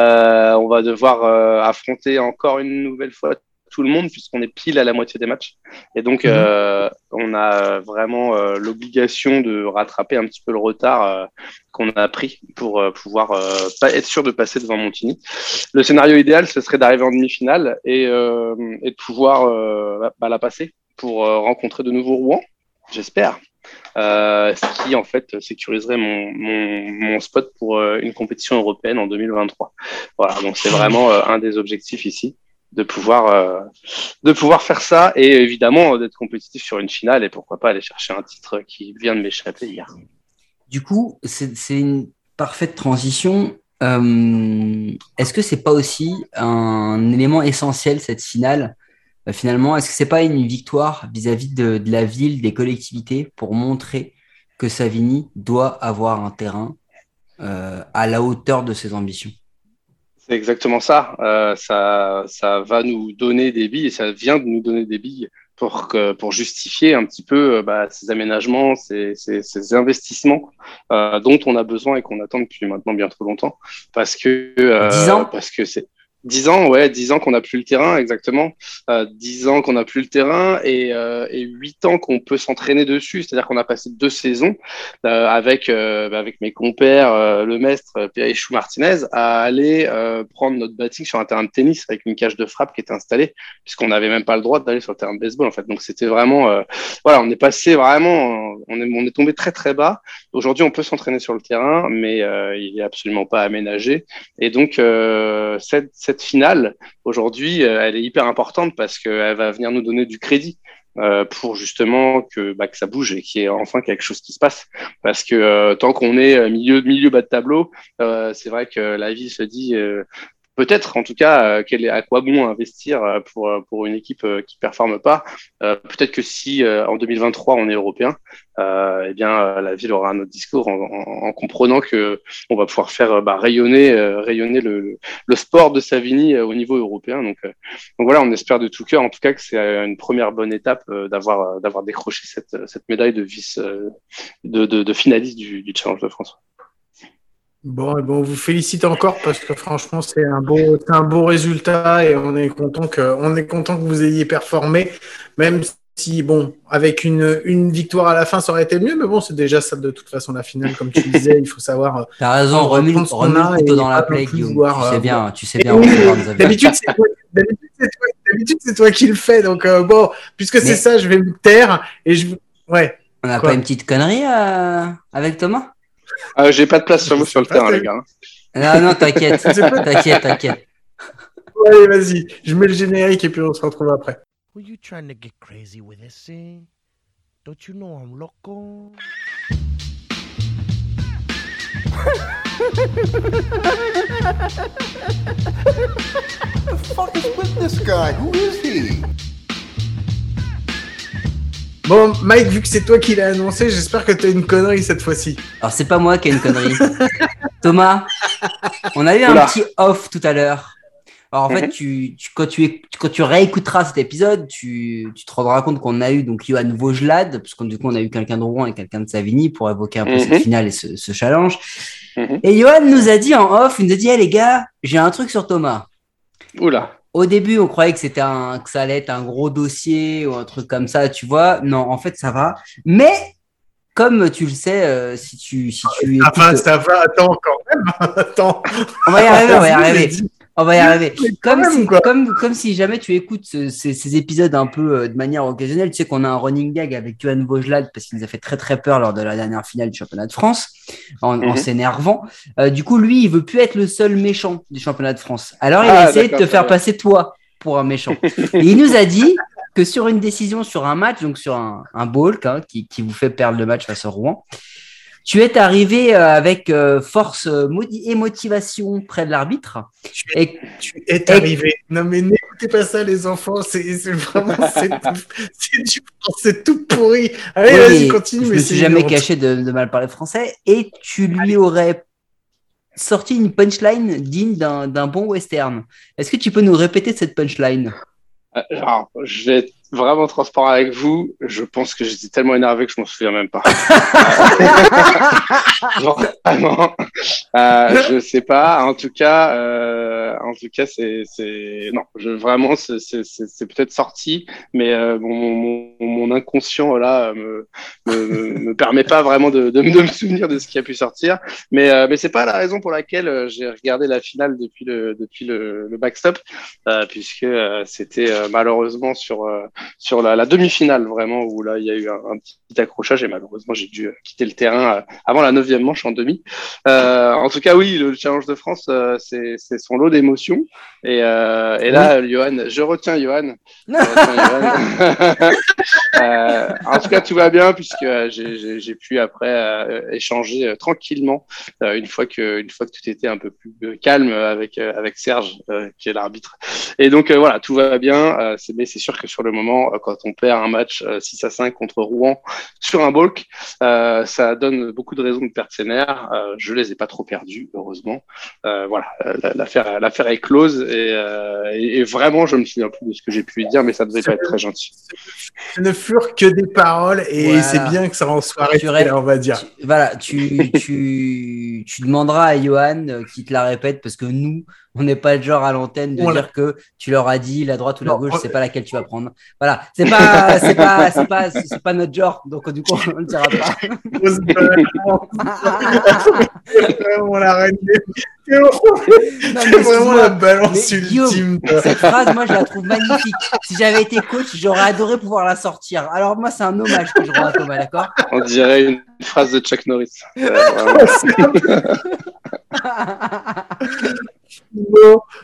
Euh, on va devoir euh, affronter encore une nouvelle fois tout le monde puisqu'on est pile à la moitié des matchs. Et donc, Mhm. euh, on a vraiment euh, l'obligation de rattraper un petit peu le retard euh, qu'on a pris pour euh, pouvoir euh, pas être sûr de passer devant Montigny. Le scénario idéal, ce serait d'arriver en demi-finale et, euh, et de pouvoir euh, bah, la passer pour euh, rencontrer de nouveaux Rouen, j'espère. Euh, ce qui en fait sécuriserait mon, spot pour euh, une compétition européenne en 2023. Voilà, donc c'est vraiment euh, un des objectifs ici de pouvoir de pouvoir faire ça et évidemment d'être compétitif sur une finale et pourquoi pas aller chercher un titre qui vient de m'échapper hier. Du coup, c'est une parfaite transition. Est-ce que c'est pas aussi un élément essentiel cette finale Finalement, est-ce que c'est pas une victoire vis-à-vis de, de la ville, des collectivités, pour montrer que Savigny doit avoir un terrain euh, à la hauteur de ses ambitions? C'est exactement ça. Euh, ça. Ça va nous donner des billes et ça vient de nous donner des billes pour, que, pour justifier un petit peu euh, bah, ces aménagements, ces, ces, ces investissements euh, dont on a besoin et qu'on attend depuis maintenant bien trop longtemps. Parce que, euh, 10 ans? Parce que c'est. 10 ans, ouais, 10 ans qu'on n'a plus le terrain, exactement. Euh, 10 ans qu'on n'a plus le terrain et, euh, et 8 ans qu'on peut s'entraîner dessus. C'est-à-dire qu'on a passé deux saisons euh, avec, euh, bah, avec mes compères, euh, le maître Pierre-Échou Martinez, à aller euh, prendre notre batting sur un terrain de tennis avec une cage de frappe qui était installée, puisqu'on n'avait même pas le droit d'aller sur le terrain de baseball, en fait. Donc c'était vraiment, euh, voilà, on est passé vraiment, on est, on est tombé très très bas. Aujourd'hui, on peut s'entraîner sur le terrain, mais euh, il est absolument pas aménagé. Et donc, euh, cette, finale, aujourd'hui, euh, elle est hyper importante parce qu'elle va venir nous donner du crédit. euh, pour justement que, bah, que ça bouge et qu'il y ait enfin quelque chose qui se passe. Parce que euh, tant qu'on est milieu, milieu bas de tableau, c'est vrai que la vie se dit peut-être en tout cas euh, quel à quoi bon investir euh, pour, euh, pour une équipe qui performe pas. Peut-être que si en 2023 on est européen, euh, eh bien la ville aura un autre discours en, en, en comprenant que on va pouvoir faire bah, rayonner, rayonner le, le, sport de Savigny au niveau européen. Donc, donc voilà, on espère de tout cœur en tout cas que c'est une première bonne étape d'avoir d'avoir décroché cette, cette médaille de vice de, de, de finaliste du, du Challenge de France. Bon, bon, on vous félicite encore parce que franchement, c'est un beau, un beau résultat et on est content que, on est content que vous ayez performé, même si, bon, avec une, une victoire à la fin, ça aurait été mieux, mais bon, c'est déjà ça de toute façon la finale, comme tu disais, il faut savoir. euh, T'as raison, le couteau et dans la plaie, Guillaume. tu sais euh, bien, tu sais bien. D'habitude, c'est toi, qui le fais, donc euh, bon, puisque c'est ça, je vais me taire et je, ouais. On n'a pas une petite connerie euh, avec Thomas? Euh, J'ai pas de place sur vous sur le Ah, terrain, les gars. Non, non, t'inquiète, t'inquiète, t'inquiète. Allez, vas-y, je mets le générique et puis on se retrouve après. Were you trying to get crazy with this thing? Don't you know I'm loco? The fuck is with this guy? Who is he? Bon, Mike, vu que c'est toi qui l'as annoncé, j'espère que t'as une connerie cette fois-ci. Alors, c'est pas moi qui ai une connerie. Thomas, on a eu un petit off tout à l'heure. Alors, en fait, Mhm. tu, tu- quand, tu, quand tu réécouteras cet épisode, tu, tu te rendras compte qu'on a eu donc Johan Vaugelade, parce que du coup, on a eu quelqu'un de Rouen et quelqu'un de Savigny pour évoquer un peu Mhm. cette finale et ce, ce challenge. Mhm. Et Johan nous a dit en off, il nous a dit, hey, les gars, j'ai un truc sur Thomas. Oula. Au début, on croyait que c'était un, que ça allait être un gros dossier ou un truc comme ça, tu vois. Non, en fait, ça va. Mais, comme tu le sais, euh, si tu, si tu écoutes, Enfin, ça va, attends quand même, attends. on va y arriver, on va y arriver. On va y arriver. Comme si, comme, comme si jamais tu écoutes ce- ces, ces épisodes un peu euh, de manière occasionnelle, tu sais qu'on a un running gag avec Johan Vaugelade parce qu'il nous a fait très très peur lors de la dernière finale du championnat de France en, en Mhm. s'énervant. Euh, du coup, lui, il veut plus être le seul méchant du championnat de France. Alors, il Ah, a essayé de te faire passer toi pour un méchant. Et il nous a dit que sur une décision sur un match, donc sur un, un balk hein, qui, qui vous fait perdre le match face au Rouen, tu es arrivé euh, avec euh, force euh, et motivation près de l'arbitre. Tu Et Tu es arrivé. Non, mais n'écoutez pas ça, les enfants. C'est vraiment, c'est c'est tout pourri. Allez, Oui, vas-y, continue. Je mais me suis jamais caché de, de mal parler français et tu lui aurais sorti une punchline digne d'un bon western. Est-ce que tu peux nous répéter cette punchline? Vais être vraiment transparent avec vous. Je pense que j'étais tellement énervé que je m'en souviens même pas. Vraiment. Euh, je sais pas. En tout cas, euh, en tout cas, c'est, c'est, non, je, vraiment, c'est, c'est, c'est, c'est peut-être sorti, mais euh, mon, mon, mon inconscient là me, me, me permet pas vraiment de, de, de me souvenir de ce qui a pu sortir. Mais, euh, mais c'est pas la raison pour laquelle euh, j'ai regardé la finale depuis le, depuis le, le backstop, euh, puisque euh, c'était euh, malheureusement sur, euh, sur la, la demi-finale vraiment où là il y a eu un, un petit accrochage et malheureusement j'ai dû euh, quitter le terrain euh, avant la neuvième manche en demi. Euh, en tout cas, oui, le Challenge de France, c'est son lot d'émotions. Et, euh, et là, Johan, je retiens Johan. Je retiens Johan. Euh, en tout cas, tout va bien puisque j'ai- pu après échanger tranquillement une fois que une fois que tout était un peu plus calme avec avec Serge qui est l'arbitre. Et donc voilà, tout va bien. Mais c'est sûr que sur le moment, forcément, euh, quand on perd un match euh, 6 à 5 contre Rouen sur un bulk, euh, ça donne beaucoup de raisons de perdre ses nerfs. Euh, je les ai pas trop perdus, heureusement. Euh, voilà, euh, l'affaire, l'affaire est close et, euh, et, et vraiment, je me souviens plus de ce que j'ai pu dire, mais ça devait pas être très gentil. Ce ne furent que des paroles et Voilà. c'est bien que ça en soit resté là, on va dire. Tu- voilà, tu, tu, tu demanderas à Johan euh, qui te la répète parce que nous, on n'est pas le genre à l'antenne de On dire que tu leur as dit la droite ou la Non, gauche, on- c'est pas laquelle tu vas prendre. Voilà, c'est pas, c'est pas, c'est pas, c'est pas notre genre, donc du coup, on ne dira pas. Vraiment la. C'est vraiment la balance ultime. Cette phrase, moi, je la trouve magnifique. Si j'avais été coach, j'aurais adoré pouvoir la sortir. Alors, moi, c'est un hommage que je rends à Thomas, d'accord? On dirait une phrase de Chuck Norris.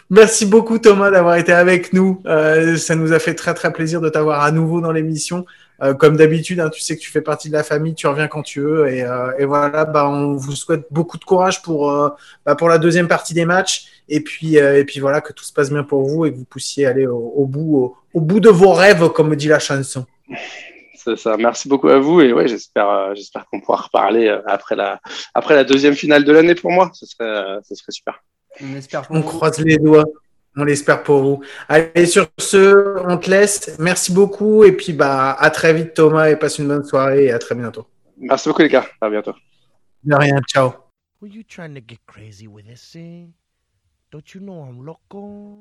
Merci beaucoup Thomas d'avoir été avec nous. Euh, ça nous a fait très très plaisir de t'avoir à nouveau dans l'émission. Euh, comme d'habitude, hein, tu sais que tu fais partie de la famille, tu reviens quand tu veux. Et, euh, voilà, bah, on vous souhaite beaucoup de courage pour, bah, pour la deuxième partie des matchs. Et puis, et puis voilà, que tout se passe bien pour vous et que vous puissiez aller au, bout, au, bout de vos rêves, comme dit la chanson. C'est ça. Merci beaucoup à vous et ouais, j'espère, qu'on pourra reparler après la, après la deuxième finale de l'année pour moi. Serait, ce serait super. On espère pour On vous. croise les doigts. On l'espère pour vous. Allez, sur ce, on te laisse. Merci beaucoup. Et puis, bah, à très vite, Thomas, et passe une bonne soirée et à très bientôt. Merci beaucoup les gars. À bientôt. De rien. Ciao. Were you trying to get crazy with this thing? Don't you know I'm loco?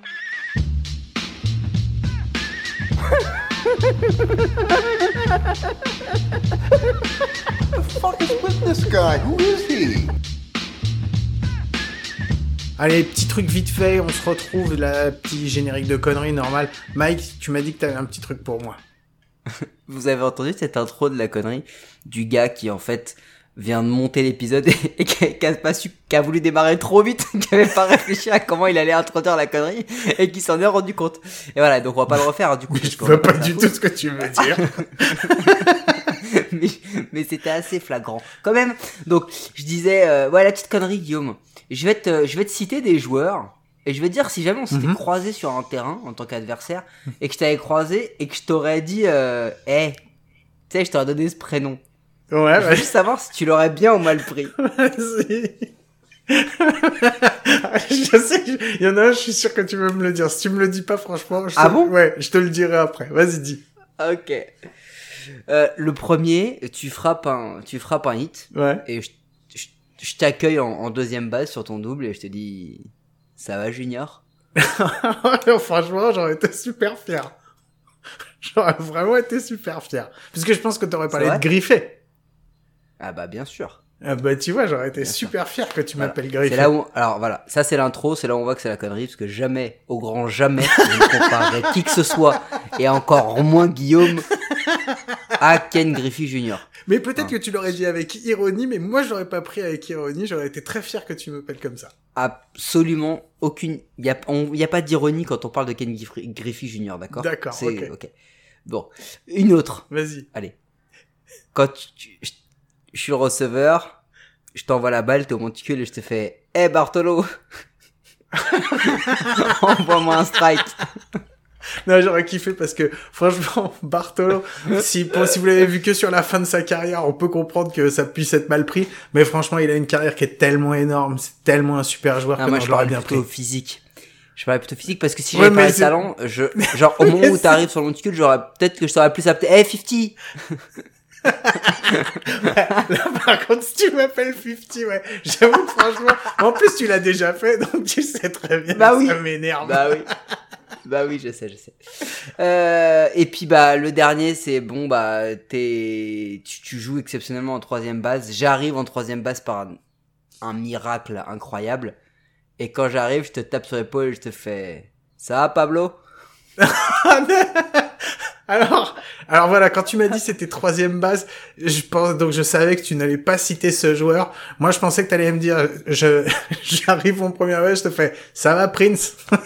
The fuck is with this guy? Who is he? Allez, petit truc vite fait. On se retrouve, la petit générique de conneries normal. Mike, tu m'as dit que tu avais un petit truc pour moi. Vous avez entendu cette intro de la connerie du gars qui, en fait, vient de monter l'épisode et, qui, a, pas su, qui a voulu démarrer trop vite, qui avait pas réfléchi à comment il allait introduire la connerie et qui s'en est rendu compte. Et voilà, donc on va pas le refaire, hein, du coup. parce Je vois pas du tout ce que tu veux dire. mais, mais c'était assez flagrant. Quand même. Donc, je disais, euh, ouais, la petite connerie, Guillaume. Je vais te, je vais te citer des joueurs. Et je vais te dire si jamais on s'était Mhm. croisé sur un terrain en tant qu'adversaire et que je t'avais croisé et que je t'aurais dit, euh, hey, tu sais, je t'aurais donné ce prénom. Ouais, Je veux ouais. juste savoir si tu l'aurais bien ou mal pris. Vas-y. je sais, il y en a un, je suis sûr que tu veux me le dire. Si tu me le dis pas, franchement, je te- Ah bon? Ouais, je te le dirai après. Vas-y, dis. Ok. Euh, le premier, tu frappes un, tu frappes un hit Ouais. et je, je, t'accueille en, en deuxième base sur ton double et je te dis, ça va, Junior? franchement, j'aurais été super fier. J'aurais vraiment été super fier. Parce que je pense que t'aurais pas te griffer. Ah bah, bien sûr. Ah bah tu vois, j'aurais été Bien sûr. super fier que tu Voilà. m'appelles. C'est là où, alors voilà, ça c'est l'intro, c'est là où on voit que c'est la connerie, parce que jamais, au grand jamais, je ne comparerai qui que ce soit, et encore moins Guillaume, à Ken Griffey Jr. Mais peut-être Ah. que tu l'aurais dit avec ironie, mais moi je l'aurais pas pris avec ironie, j'aurais été très fier que tu m'appelles comme ça. Absolument aucune, il y a, on- y a pas d'ironie quand on parle de Ken Griffey, Jr., d'accord? D'accord, ok. Bon, une autre, Vas-y. allez. Quand tu, je, je suis le receveur, je t'envoie la balle, t'es au monticule et je te fais, hé Bartolo Envoie-moi un strike. Non, j'aurais kiffé parce que franchement, Bartolo, si, pour- si vous l'avez vu que sur la fin de sa carrière, on peut comprendre que ça puisse être mal pris, mais franchement, il a une carrière qui est tellement énorme, c'est tellement un super joueur Ah, que moi, non, je je l'aurais bien plutôt pris. physique. Je parlais plutôt physique parce que si j'avais pas c'est- talent, je, genre, au moment où t'arrives sur le monticule, j'aurais, peut-être que je t'aurais plus appelé, hey, 50! Là, par contre, si tu m'appelles 50, ouais, j'avoue franchement, en plus, tu l'as déjà fait, donc tu sais très bien Bah que oui. ça m'énerve. Bah oui. Bah oui, je sais, je sais. Euh, et puis bah le dernier, c'est bon bah t'es, tu, joues exceptionnellement en troisième base. J'arrive en troisième base par un, un miracle incroyable. Et quand j'arrive, je te tape sur l'épaule et je te fais, ça Pablo? alors, alors voilà, quand tu m'as dit c'était troisième base, je pense donc je savais que tu n'allais pas citer ce joueur. Moi, je pensais que tu allais me dire, je j'arrive en première base, je te fais, ça va Prince?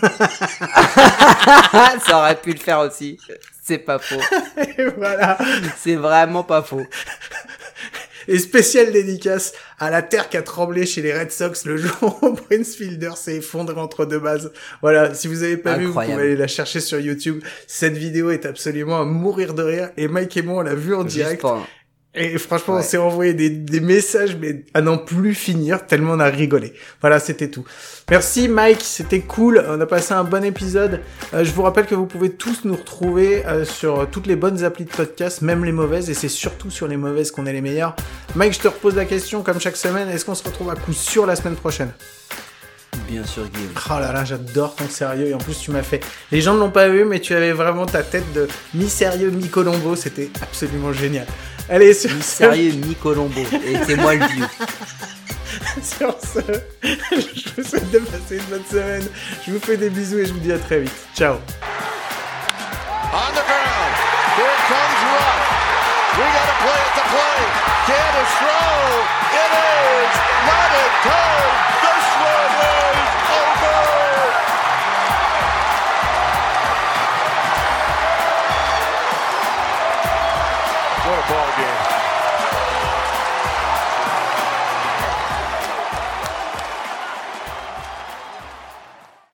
Ça aurait pu le faire aussi. C'est pas faux. Et voilà. C'est vraiment pas faux. Et spécial dédicace à la terre qui a tremblé chez les Red Sox le jour où Prince Fielder s'est effondré entre deux bases. Voilà, si vous avez pas vu, vous pouvez aller la chercher sur YouTube. Cette vidéo est absolument à mourir de rire. Et Mike et moi, on l'a vu en Juste direct. pour- Et franchement, on s'est envoyé des, des messages, mais à n'en plus finir, tellement on a rigolé. Voilà, c'était tout. Merci Mike, c'était cool. On a passé un bon épisode. Euh, je vous rappelle que vous pouvez tous nous retrouver euh, sur toutes les bonnes applis de podcast, même les mauvaises, et c'est surtout sur les mauvaises qu'on est les meilleurs. Mike, je te repose la question, comme chaque semaine, est-ce qu'on se retrouve à coup sûr la semaine prochaine? Bien sûr, Guillaume. Oh là là, j'adore ton sérieux, et en plus tu m'as fait... Les gens ne l'ont pas vu, mais tu avais vraiment ta tête de mi-sérieux, mi-colombo, c'était absolument génial. Allez, sur ce- Sérieux, mi Colombo. Et c'est moi le vieux. Sur ce, je vous souhaite de passer une bonne semaine. Je vous fais des bisous et je vous dis à très vite. Ciao. On the ground. Here comes Ruff. We got to play at the plate. Can it throw? It is. Not in time. This one is What a ball.